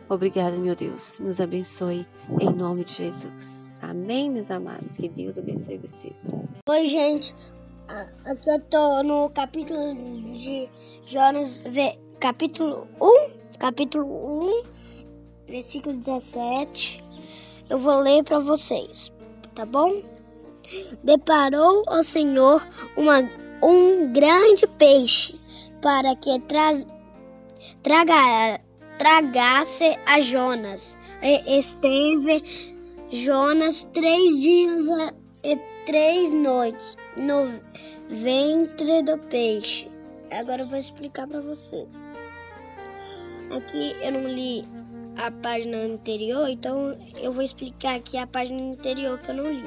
Obrigada, meu Deus. Nos abençoe em nome de Jesus. Amém, meus amados. Que Deus abençoe vocês. Oi, gente. Aqui eu tô no capítulo de Jonas, capítulo 1, capítulo 1, versículo 17. Eu vou ler para vocês, tá bom? Deparou ao Senhor uma, um grande peixe para que traga, tragasse a Jonas. E esteve Jonas três dias e três noites no ventre do peixe. Agora eu vou explicar para vocês. Aqui eu não li a página anterior, então eu vou explicar aqui a página anterior que eu não li.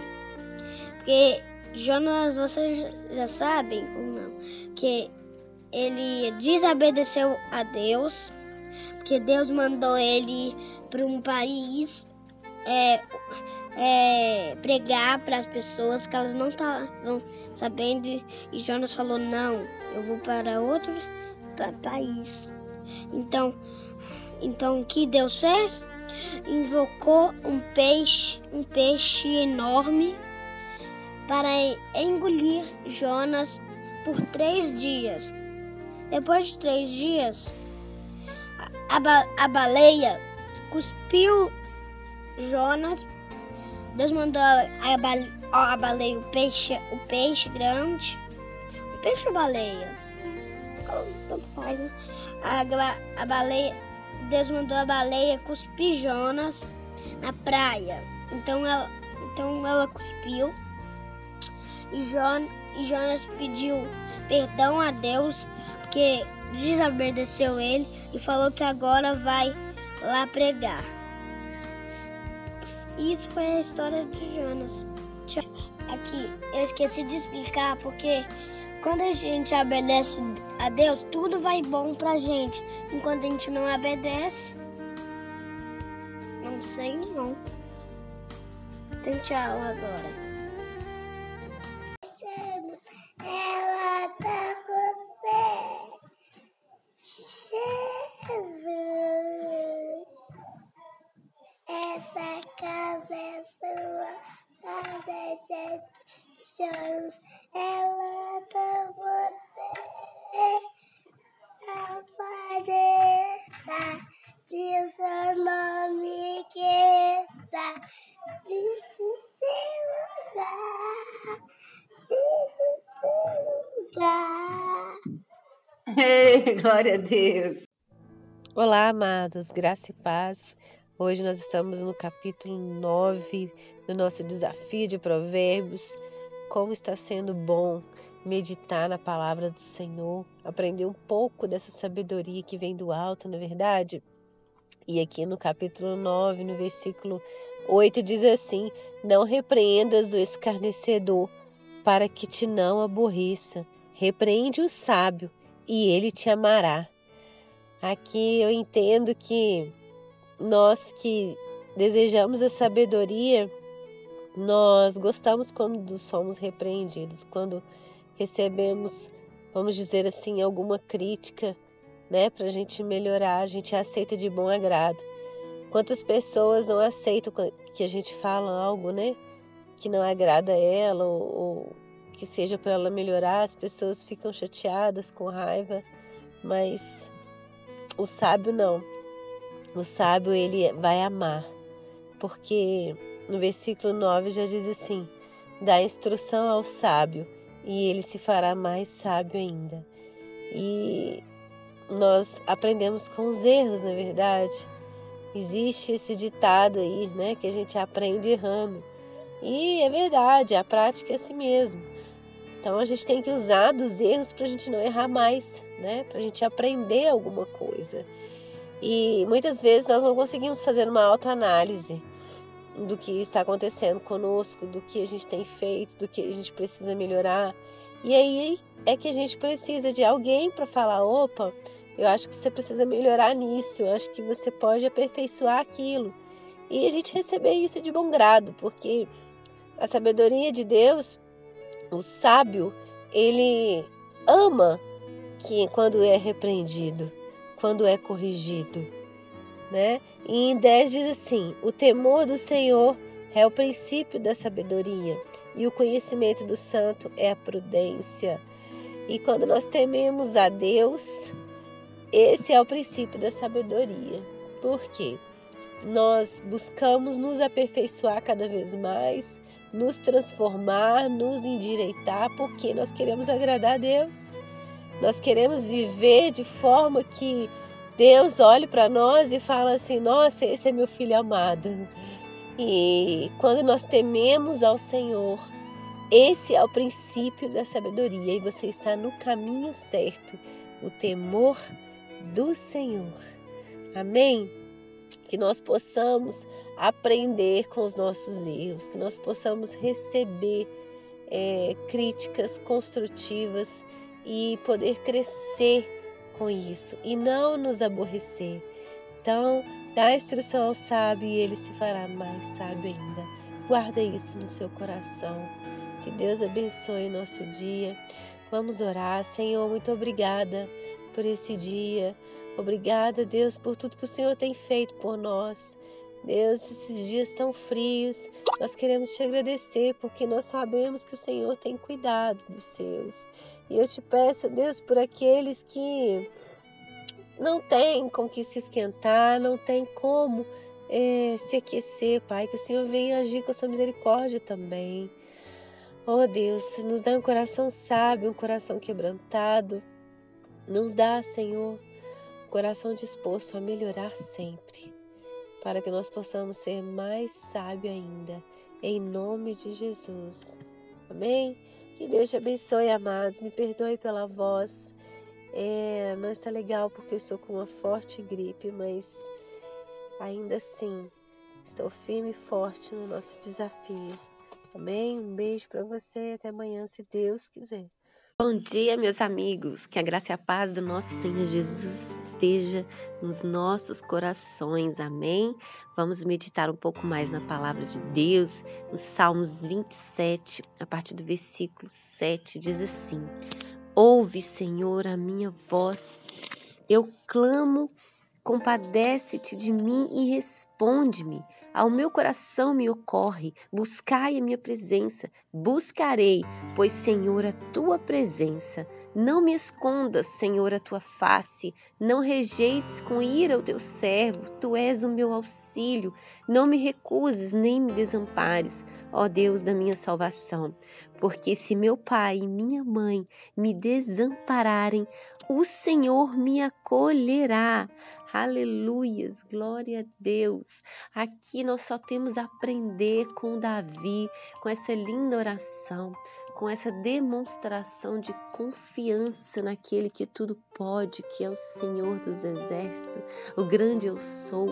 Porque Jonas, vocês já sabem ou não, que ele desobedeceu a Deus porque Deus mandou ele para um país é, é, pregar para as pessoas que elas não estavam sabendo. E Jonas falou: Não, eu vou para outro país. Então, então o que Deus fez? Invocou um peixe, um peixe enorme para engolir Jonas por três dias. Depois de três dias, a, ba a baleia cuspiu Jonas. Deus mandou a, bale a baleia, o peixe, o peixe grande. O peixe ou baleia? Tanto faz, né? A, a baleia, Deus mandou a baleia cuspir Jonas na praia. Então ela, então ela cuspiu. E Jonas pediu perdão a Deus, porque desobedeceu ele e falou que agora vai lá pregar. Isso foi a história de Jonas. Aqui, eu esqueci de explicar porque quando a gente obedece a Deus, tudo vai bom pra gente. Enquanto a gente não obedece, não sei não. Então tchau agora árvore. Essa casa é sua, faz sete anos. Ela ama você. A paleta de seu nome queda. Deixe seu lugar, deixe seu lugar. Glória a Deus. Olá, amados, graça e paz. Hoje nós estamos no capítulo 9 do nosso desafio de Provérbios. Como está sendo bom meditar na palavra do Senhor, aprender um pouco dessa sabedoria que vem do alto, na é verdade? E aqui no capítulo 9, no versículo 8, diz assim: Não repreendas o escarnecedor, para que te não aborreça. Repreende o sábio e ele te amará. Aqui eu entendo que nós que desejamos a sabedoria, nós gostamos quando somos repreendidos, quando recebemos, vamos dizer assim, alguma crítica, né, para a gente melhorar, a gente aceita de bom agrado. Quantas pessoas não aceitam que a gente fala algo, né, que não agrada a ela ou, ou que seja para ela melhorar, as pessoas ficam chateadas, com raiva, mas o sábio não. O sábio ele vai amar, porque no versículo 9 já diz assim: dá instrução ao sábio e ele se fará mais sábio ainda. E nós aprendemos com os erros, na verdade. Existe esse ditado aí, né, que a gente aprende errando. E é verdade, a prática é assim mesmo. Então a gente tem que usar dos erros para a gente não errar mais, né? Para a gente aprender alguma coisa. E muitas vezes nós não conseguimos fazer uma autoanálise do que está acontecendo conosco, do que a gente tem feito, do que a gente precisa melhorar. E aí é que a gente precisa de alguém para falar: opa, eu acho que você precisa melhorar nisso, eu acho que você pode aperfeiçoar aquilo. E a gente receber isso de bom grado, porque a sabedoria de Deus, o sábio, ele ama que quando é repreendido, quando é corrigido, né? E em 10 diz assim: o temor do Senhor é o princípio da sabedoria, e o conhecimento do santo é a prudência. E quando nós tememos a Deus, esse é o princípio da sabedoria. Por quê? Nós buscamos nos aperfeiçoar cada vez mais, nos transformar, nos endireitar, porque nós queremos agradar a Deus. Nós queremos viver de forma que Deus olhe para nós e fala assim: Nossa, esse é meu filho amado. E quando nós tememos ao Senhor, esse é o princípio da sabedoria e você está no caminho certo, o temor do Senhor. Amém? Que nós possamos aprender com os nossos erros, que nós possamos receber é, críticas construtivas e poder crescer com isso e não nos aborrecer. Então, dá instrução ao sábio e ele se fará mais sábio ainda. Guarda isso no seu coração. Que Deus abençoe nosso dia. Vamos orar. Senhor, muito obrigada por esse dia. Obrigada, Deus, por tudo que o Senhor tem feito por nós. Deus, esses dias tão frios, nós queremos te agradecer porque nós sabemos que o Senhor tem cuidado dos seus. E eu te peço, Deus, por aqueles que não têm com que se esquentar, não têm como é, se aquecer, Pai, que o Senhor venha agir com a sua misericórdia também. Oh Deus, nos dá um coração sábio, um coração quebrantado. Nos dá, Senhor, coração disposto a melhorar sempre para que nós possamos ser mais sábios ainda, em nome de Jesus. Amém? Que Deus te abençoe, amados. Me perdoe pela voz. É, não está legal porque eu estou com uma forte gripe, mas ainda assim estou firme e forte no nosso desafio. Amém? Um beijo para você até amanhã, se Deus quiser. Bom dia, meus amigos. Que a graça e a paz do nosso Senhor Jesus esteja nos nossos corações. Amém? Vamos meditar um pouco mais na palavra de Deus, no Salmos 27, a partir do versículo 7, diz assim: Ouve, Senhor, a minha voz. Eu clamo, compadece-te de mim e responde-me. Ao meu coração me ocorre, buscai a minha presença, buscarei, pois, Senhor, a tua presença. Não me escondas, Senhor, a tua face, não rejeites com ira o teu servo, tu és o meu auxílio. Não me recuses nem me desampares, ó Deus da minha salvação. Porque se meu pai e minha mãe me desampararem, o Senhor me acolherá. Aleluias, glória a Deus. Aqui nós só temos a aprender com Davi, com essa linda oração com essa demonstração de confiança naquele que tudo pode, que é o Senhor dos Exércitos, o grande eu sou,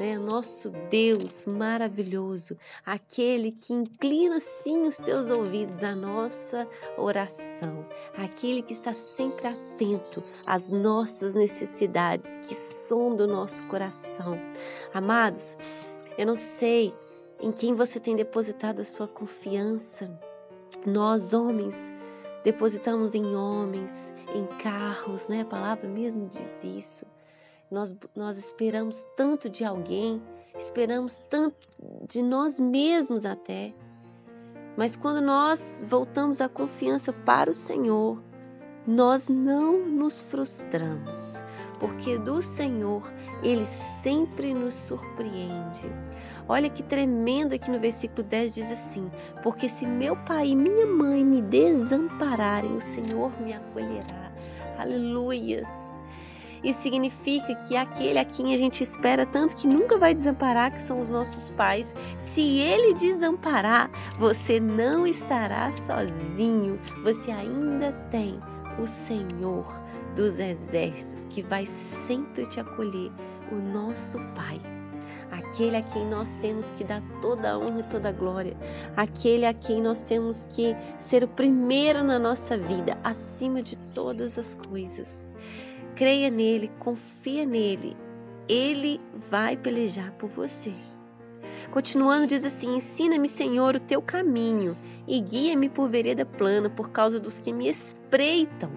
né? Nosso Deus maravilhoso, aquele que inclina sim os teus ouvidos à nossa oração, aquele que está sempre atento às nossas necessidades, que são do nosso coração. Amados, eu não sei em quem você tem depositado a sua confiança. Nós, homens, depositamos em homens, em carros, né? A palavra mesmo diz isso. Nós, nós esperamos tanto de alguém, esperamos tanto de nós mesmos até. Mas quando nós voltamos a confiança para o Senhor, nós não nos frustramos, porque do Senhor Ele sempre nos surpreende. Olha que tremendo aqui no versículo 10 diz assim: Porque se meu pai e minha mãe me desampararem, o Senhor me acolherá. Aleluias! Isso significa que aquele a quem a gente espera tanto que nunca vai desamparar, que são os nossos pais, se ele desamparar, você não estará sozinho. Você ainda tem o Senhor dos exércitos que vai sempre te acolher, o nosso Pai. Aquele a quem nós temos que dar toda a honra e toda a glória, aquele a quem nós temos que ser o primeiro na nossa vida, acima de todas as coisas. Creia nele, confia nele, ele vai pelejar por você. Continuando, diz assim: Ensina-me, Senhor, o teu caminho e guia-me por vereda plana por causa dos que me espreitam.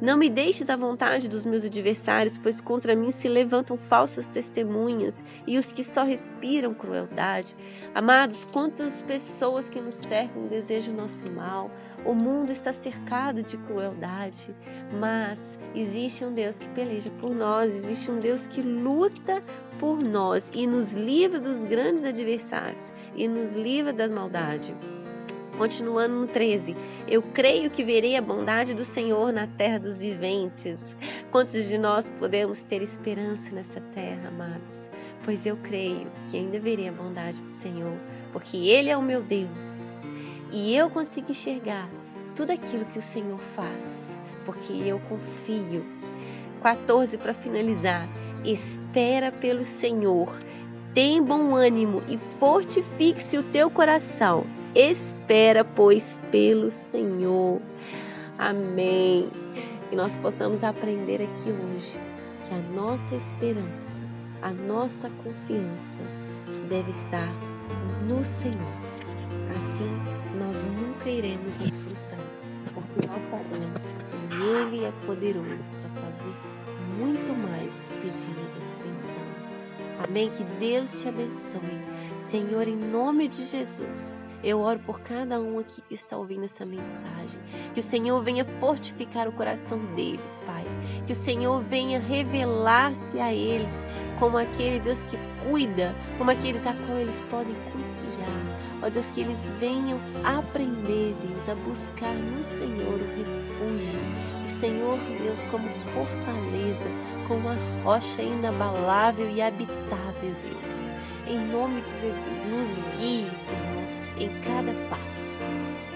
Não me deixes à vontade dos meus adversários, pois contra mim se levantam falsas testemunhas e os que só respiram crueldade. Amados, quantas pessoas que nos cercam desejam o nosso mal. O mundo está cercado de crueldade, mas existe um Deus que peleja por nós, existe um Deus que luta por nós e nos livra dos grandes adversários e nos livra das maldades. Continuando no 13, eu creio que verei a bondade do Senhor na terra dos viventes. Quantos de nós podemos ter esperança nessa terra, amados? Pois eu creio que ainda verei a bondade do Senhor, porque Ele é o meu Deus e eu consigo enxergar tudo aquilo que o Senhor faz, porque eu confio. 14 para finalizar. Espera pelo Senhor, tem bom ânimo e fortifique-se o teu coração Espera, pois, pelo Senhor. Amém. Que nós possamos aprender aqui hoje que a nossa esperança, a nossa confiança deve estar no Senhor. Assim, nós nunca iremos nos frustrar, porque nós sabemos que Ele é poderoso para fazer muito mais do que pedimos ou que pensamos. Amém? Que Deus te abençoe. Senhor, em nome de Jesus. Eu oro por cada um aqui que está ouvindo essa mensagem. Que o Senhor venha fortificar o coração deles, Pai. Que o Senhor venha revelar-se a eles como aquele Deus que cuida, como aqueles a qual eles podem confiar. Ó Deus, que eles venham aprender, Deus, a buscar no Senhor o refúgio. O Senhor, Deus, como fortaleza, como a rocha inabalável e habitável, Deus. Em nome de Jesus, nos guie, Senhor em cada passo.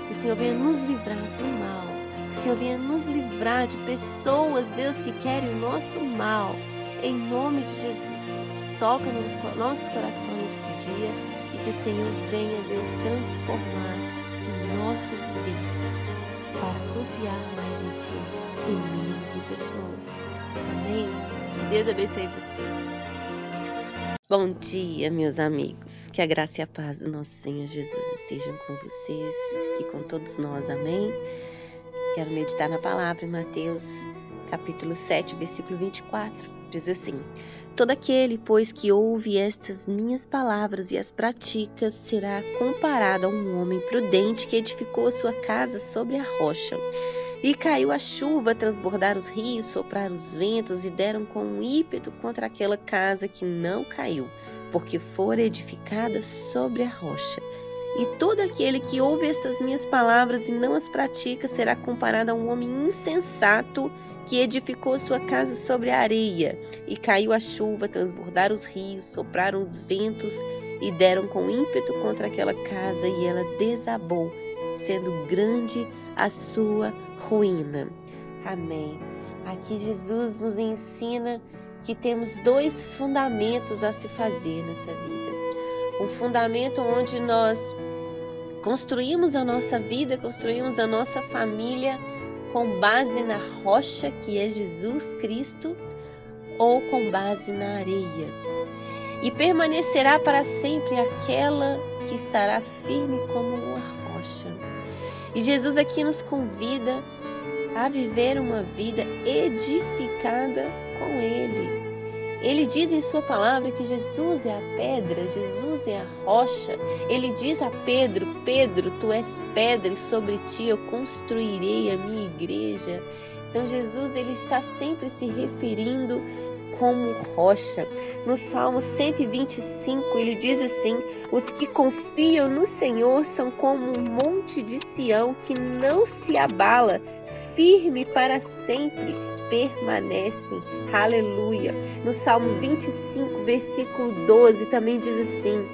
Que o Senhor venha nos livrar do mal. Que o Senhor venha nos livrar de pessoas, Deus, que querem o nosso mal. Em nome de Jesus, toca no nosso coração neste dia e que o Senhor venha, Deus, transformar o nosso viver para confiar mais em Ti e menos em pessoas. Amém? Que Deus abençoe você. Bom dia, meus amigos. Que a graça e a paz do nosso Senhor Jesus estejam com vocês e com todos nós. Amém? Quero meditar na palavra em Mateus, capítulo 7, versículo 24. Diz assim: Todo aquele, pois, que ouve estas minhas palavras e as pratica, será comparado a um homem prudente que edificou a sua casa sobre a rocha. E caiu a chuva, transbordar os rios, soprar os ventos e deram com um ímpeto contra aquela casa que não caiu, porque fora edificada sobre a rocha. E todo aquele que ouve essas minhas palavras e não as pratica será comparado a um homem insensato que edificou sua casa sobre a areia. E caiu a chuva, transbordaram os rios, sopraram os ventos e deram com ímpeto contra aquela casa, e ela desabou, sendo grande a sua ruína. Amém. Aqui Jesus nos ensina que temos dois fundamentos a se fazer nessa vida. Um fundamento onde nós construímos a nossa vida, construímos a nossa família com base na rocha que é Jesus Cristo ou com base na areia. E permanecerá para sempre aquela que estará firme como uma rocha. E Jesus aqui nos convida a viver uma vida edificada com Ele. Ele diz em Sua palavra que Jesus é a pedra, Jesus é a rocha. Ele diz a Pedro: Pedro, tu és pedra e sobre ti eu construirei a minha igreja. Então Jesus ele está sempre se referindo como rocha. No Salmo 125, ele diz assim: Os que confiam no Senhor são como um monte de Sião que não se abala, firme para sempre permanecem. Aleluia. No Salmo 25, versículo 12, também diz assim: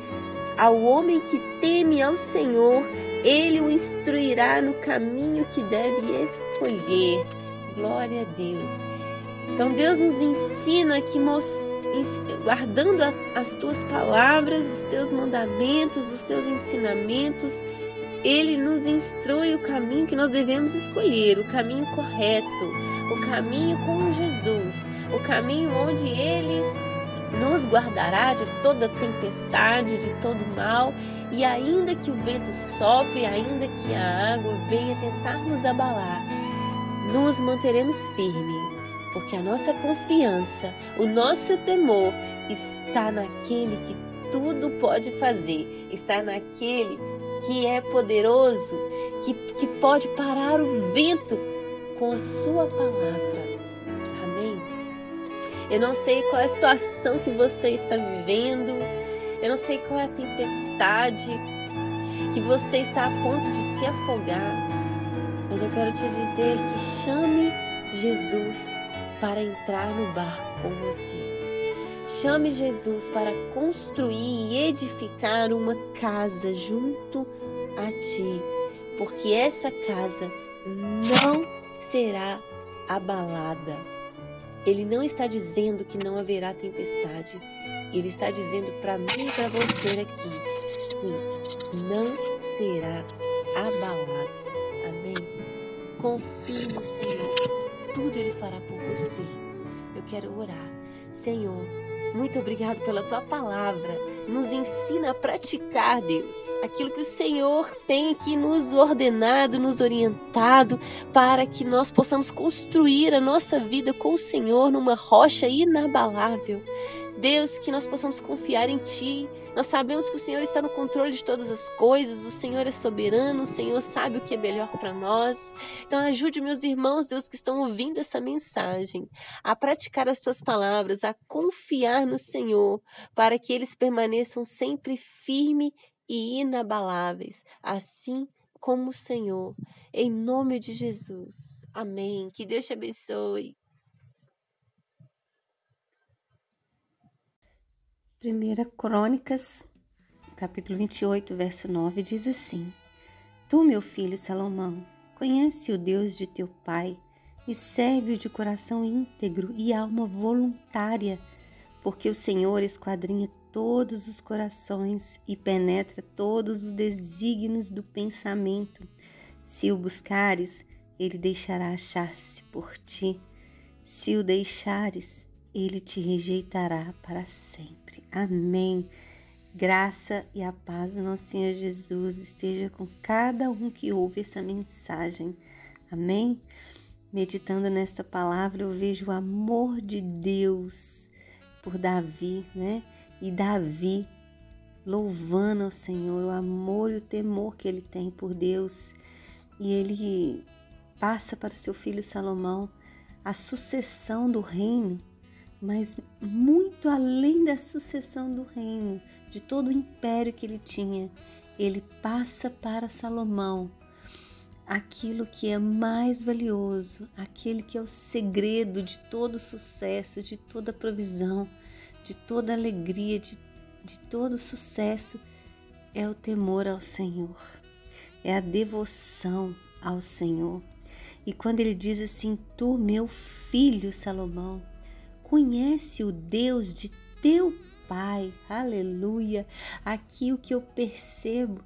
Ao homem que teme ao Senhor, ele o instruirá no caminho que deve escolher. Glória a Deus. Então Deus nos ensina que guardando as tuas palavras, os teus mandamentos, os teus ensinamentos, ele nos instrui o caminho que nós devemos escolher, o caminho correto, o caminho com Jesus, o caminho onde ele nos guardará de toda tempestade, de todo mal, e ainda que o vento sopre, ainda que a água venha tentar nos abalar, nos manteremos firmes porque a nossa confiança, o nosso temor está naquele que tudo pode fazer, está naquele que é poderoso, que, que pode parar o vento com a sua palavra. Amém? Eu não sei qual é a situação que você está vivendo, eu não sei qual é a tempestade que você está a ponto de se afogar, mas eu quero te dizer que chame Jesus para entrar no barco com você. Chame Jesus para construir e edificar uma casa junto a ti, porque essa casa não será abalada. Ele não está dizendo que não haverá tempestade. Ele está dizendo para mim e para você aqui que não será abalado. Amém? Confie no Senhor tudo Ele fará por você. Eu quero orar. Senhor, muito obrigado pela tua palavra. Nos ensina a praticar, Deus, aquilo que o Senhor tem aqui nos ordenado, nos orientado, para que nós possamos construir a nossa vida com o Senhor numa rocha inabalável. Deus, que nós possamos confiar em Ti. Nós sabemos que o Senhor está no controle de todas as coisas, o Senhor é soberano, o Senhor sabe o que é melhor para nós. Então, ajude meus irmãos, Deus, que estão ouvindo essa mensagem, a praticar as Tuas palavras, a confiar no Senhor, para que eles permaneçam sempre firmes e inabaláveis, assim como o Senhor. Em nome de Jesus. Amém. Que Deus te abençoe. 1 Crônicas, capítulo 28, verso 9, diz assim: Tu, meu filho Salomão, conhece o Deus de teu pai e serve-o de coração íntegro e alma voluntária, porque o Senhor esquadrinha todos os corações e penetra todos os desígnios do pensamento. Se o buscares, ele deixará achar-se por ti. Se o deixares, ele te rejeitará para sempre. Amém. Graça e a paz do nosso Senhor Jesus esteja com cada um que ouve essa mensagem. Amém? Meditando nesta palavra, eu vejo o amor de Deus por Davi, né? E Davi louvando ao Senhor, o amor e o temor que ele tem por Deus. E ele passa para o seu filho Salomão a sucessão do reino mas muito além da sucessão do reino, de todo o império que ele tinha, ele passa para Salomão aquilo que é mais valioso, aquele que é o segredo de todo sucesso, de toda provisão, de toda alegria, de, de todo sucesso, é o temor ao Senhor, é a devoção ao Senhor. E quando ele diz assim: Tu, meu filho Salomão, Conhece o Deus de teu Pai. Aleluia. Aqui o que eu percebo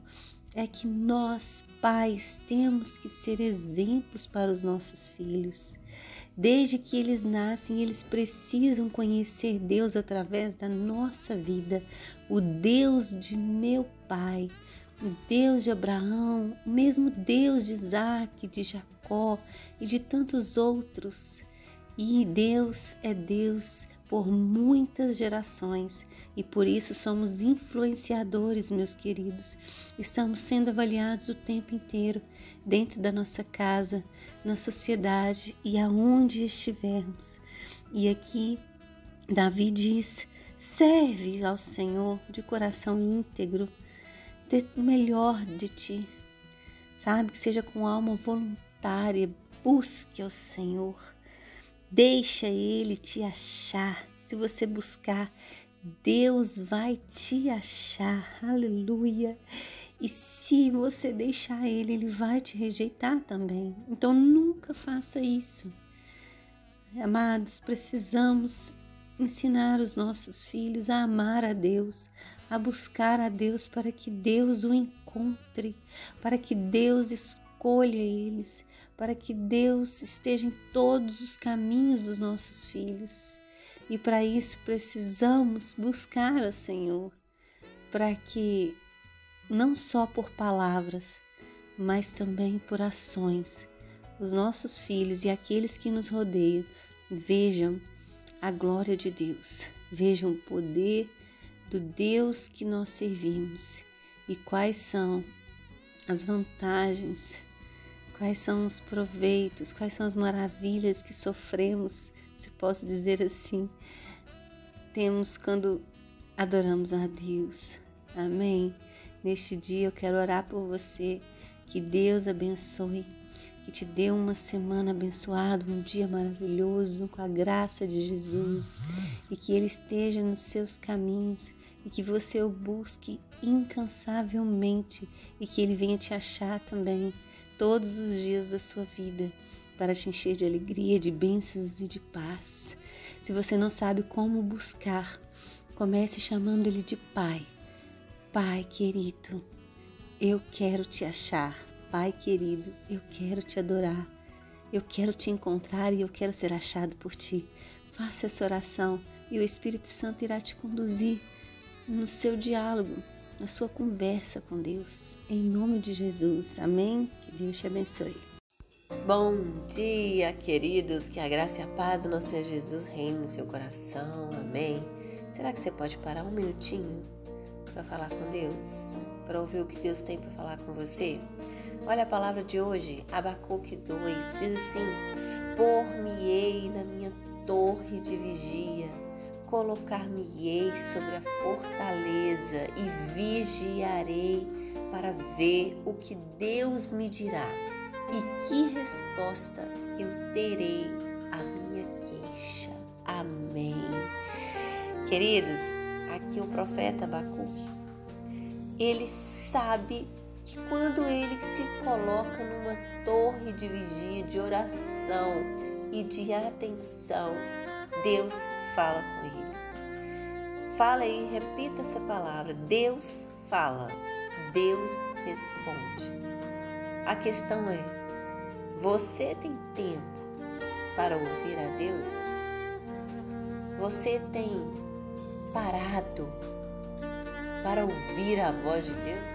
é que nós, pais, temos que ser exemplos para os nossos filhos. Desde que eles nascem, eles precisam conhecer Deus através da nossa vida, o Deus de meu pai, o Deus de Abraão, o mesmo Deus de Isaac, de Jacó e de tantos outros. E Deus é Deus por muitas gerações e por isso somos influenciadores, meus queridos. Estamos sendo avaliados o tempo inteiro, dentro da nossa casa, na sociedade e aonde estivermos. E aqui Davi diz: serve ao Senhor de coração íntegro, dê o melhor de ti, sabe? Que seja com alma voluntária, busque ao Senhor Deixa ele te achar. Se você buscar, Deus vai te achar. Aleluia. E se você deixar ele, ele vai te rejeitar também. Então nunca faça isso. Amados, precisamos ensinar os nossos filhos a amar a Deus, a buscar a Deus para que Deus o encontre, para que Deus escolha eles, para que Deus esteja em todos os caminhos dos nossos filhos. E para isso precisamos buscar o Senhor, para que não só por palavras, mas também por ações, os nossos filhos e aqueles que nos rodeiam vejam a glória de Deus, vejam o poder do Deus que nós servimos e quais são as vantagens quais são os proveitos, quais são as maravilhas que sofremos, se posso dizer assim, temos quando adoramos a Deus. Amém? Neste dia eu quero orar por você, que Deus abençoe, que te dê uma semana abençoada, um dia maravilhoso, com a graça de Jesus, e que Ele esteja nos seus caminhos e que você o busque incansavelmente e que Ele venha te achar também todos os dias da sua vida para te encher de alegria, de bênçãos e de paz. Se você não sabe como buscar, comece chamando Ele de Pai. Pai querido, eu quero te achar. Pai querido, eu quero te adorar. Eu quero te encontrar e eu quero ser achado por ti. Faça essa oração e o Espírito Santo irá te conduzir no seu diálogo, na sua conversa com Deus. Em nome de Jesus. Amém. Que Deus te abençoe. Bom dia, queridos. Que a graça e a paz do nosso Senhor Jesus reine no seu coração. Amém. Será que você pode parar um minutinho para falar com Deus? Para ouvir o que Deus tem para falar com você? Olha a palavra de hoje, Abacuque 2, diz assim: Por-me-ei na minha torre de vigia colocar-me-ei sobre a fortaleza e vigiarei para ver o que Deus me dirá e que resposta eu terei à minha queixa. Amém. Queridos, aqui o profeta Abacuque, ele sabe que quando ele se coloca numa torre de vigia, de oração e de atenção, Deus fala com ele. Fala aí, repita essa palavra. Deus fala, Deus responde. A questão é: você tem tempo para ouvir a Deus? Você tem parado para ouvir a voz de Deus?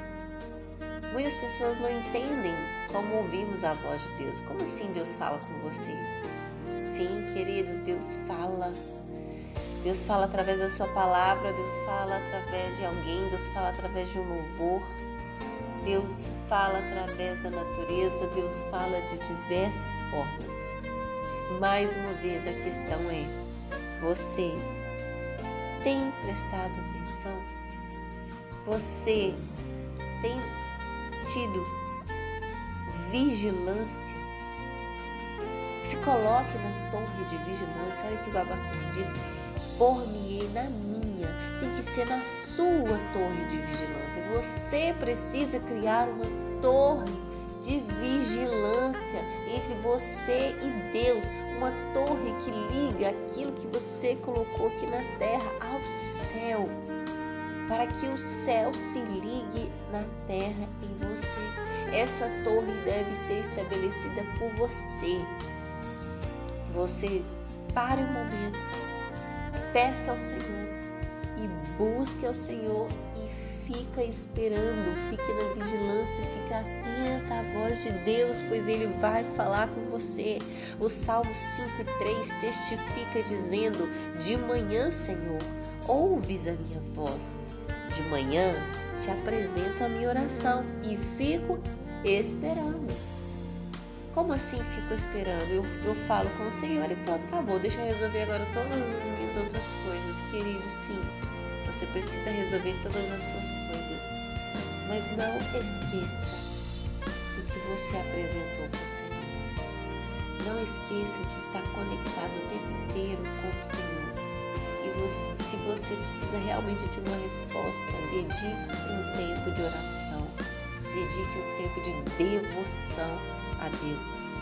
Muitas pessoas não entendem como ouvimos a voz de Deus. Como assim Deus fala com você? Sim, queridos, Deus fala Deus fala através da sua palavra, Deus fala através de alguém, Deus fala através de um louvor. Deus fala através da natureza, Deus fala de diversas formas. Mais uma vez a questão é: você tem prestado atenção? Você tem tido vigilância? Se coloque na torre de vigilância. Olha que o Abacuque diz por-me-ei na minha, tem que ser na sua torre de vigilância. Você precisa criar uma torre de vigilância entre você e Deus, uma torre que liga aquilo que você colocou aqui na terra ao céu. para que o céu se ligue na terra em você. Essa torre deve ser estabelecida por você. Você pare um momento, peça ao Senhor e busque ao Senhor fica esperando, fique na vigilância, fica atenta à voz de Deus, pois Ele vai falar com você. O Salmo 5,3 testifica dizendo: De manhã, Senhor, ouves a minha voz. De manhã te apresento a minha oração e fico esperando. Como assim fico esperando? Eu, eu falo com o Senhor e pronto, acabou. Deixa eu resolver agora todas as minhas outras coisas, querido. Sim, você precisa resolver todas as suas coisas, mas não esqueça do que você apresentou para o Senhor. Não esqueça de estar conectado o tempo inteiro com o Senhor. E você, se você precisa realmente de uma resposta, dedique um tempo de oração, dedique um tempo de devoção a Deus.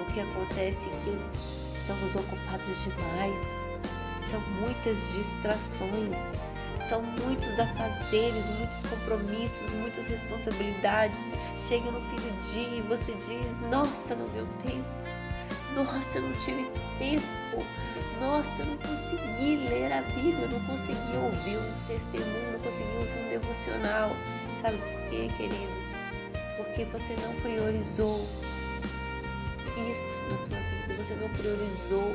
O que acontece é que estamos ocupados demais, são muitas distrações são muitos afazeres, muitos compromissos, muitas responsabilidades. Chega no fim do dia e você diz: Nossa, não deu tempo. Nossa, não tive tempo. Nossa, não consegui ler a Bíblia, não consegui ouvir um testemunho, não consegui ouvir um devocional. Sabe por quê, queridos? Porque você não priorizou isso na sua vida, você não priorizou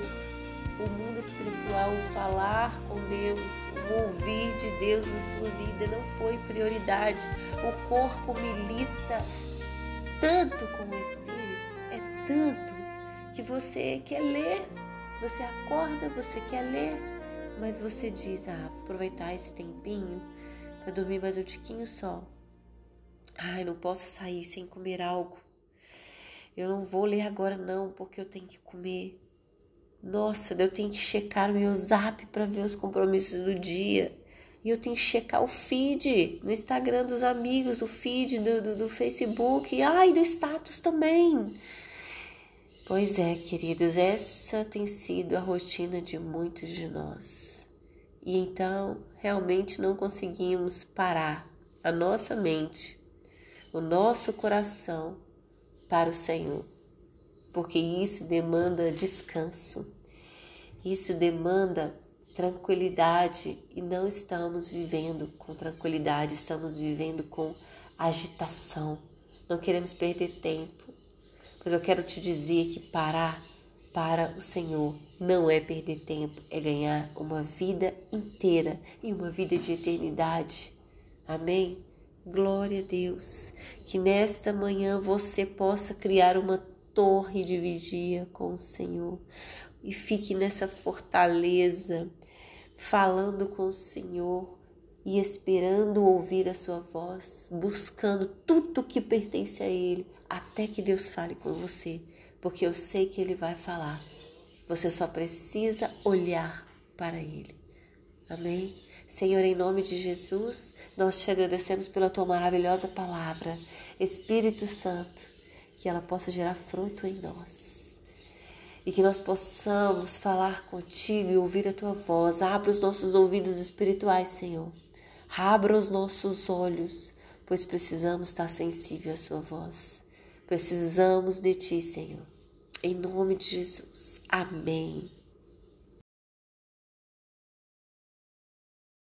o mundo espiritual, o falar com Deus, o ouvir de Deus na sua vida não foi prioridade. O corpo milita tanto com o espírito, é tanto que você quer ler, você acorda, você quer ler, mas você diz: "Ah, vou aproveitar esse tempinho para dormir mais um tiquinho só". Ai, não posso sair sem comer algo. Eu não vou ler agora não, porque eu tenho que comer. Nossa, eu tenho que checar o meu zap para ver os compromissos do dia. E eu tenho que checar o feed no Instagram dos amigos, o feed do, do, do Facebook, ai, do status também. Pois é, queridos, essa tem sido a rotina de muitos de nós. E então, realmente não conseguimos parar a nossa mente, o nosso coração para o Senhor porque isso demanda descanso, isso demanda tranquilidade e não estamos vivendo com tranquilidade, estamos vivendo com agitação. Não queremos perder tempo, pois eu quero te dizer que parar para o Senhor não é perder tempo, é ganhar uma vida inteira e uma vida de eternidade. Amém? Glória a Deus. Que nesta manhã você possa criar uma torre de vigia com o Senhor e fique nessa fortaleza, falando com o Senhor e esperando ouvir a sua voz, buscando tudo que pertence a Ele, até que Deus fale com você, porque eu sei que Ele vai falar. Você só precisa olhar para Ele. Amém? Senhor, em nome de Jesus, nós te agradecemos pela tua maravilhosa palavra. Espírito Santo, que ela possa gerar fruto em nós. E que nós possamos falar contigo e ouvir a tua voz. Abra os nossos ouvidos espirituais, Senhor. Abra os nossos olhos, pois precisamos estar sensível à sua voz. Precisamos de ti, Senhor. Em nome de Jesus. Amém.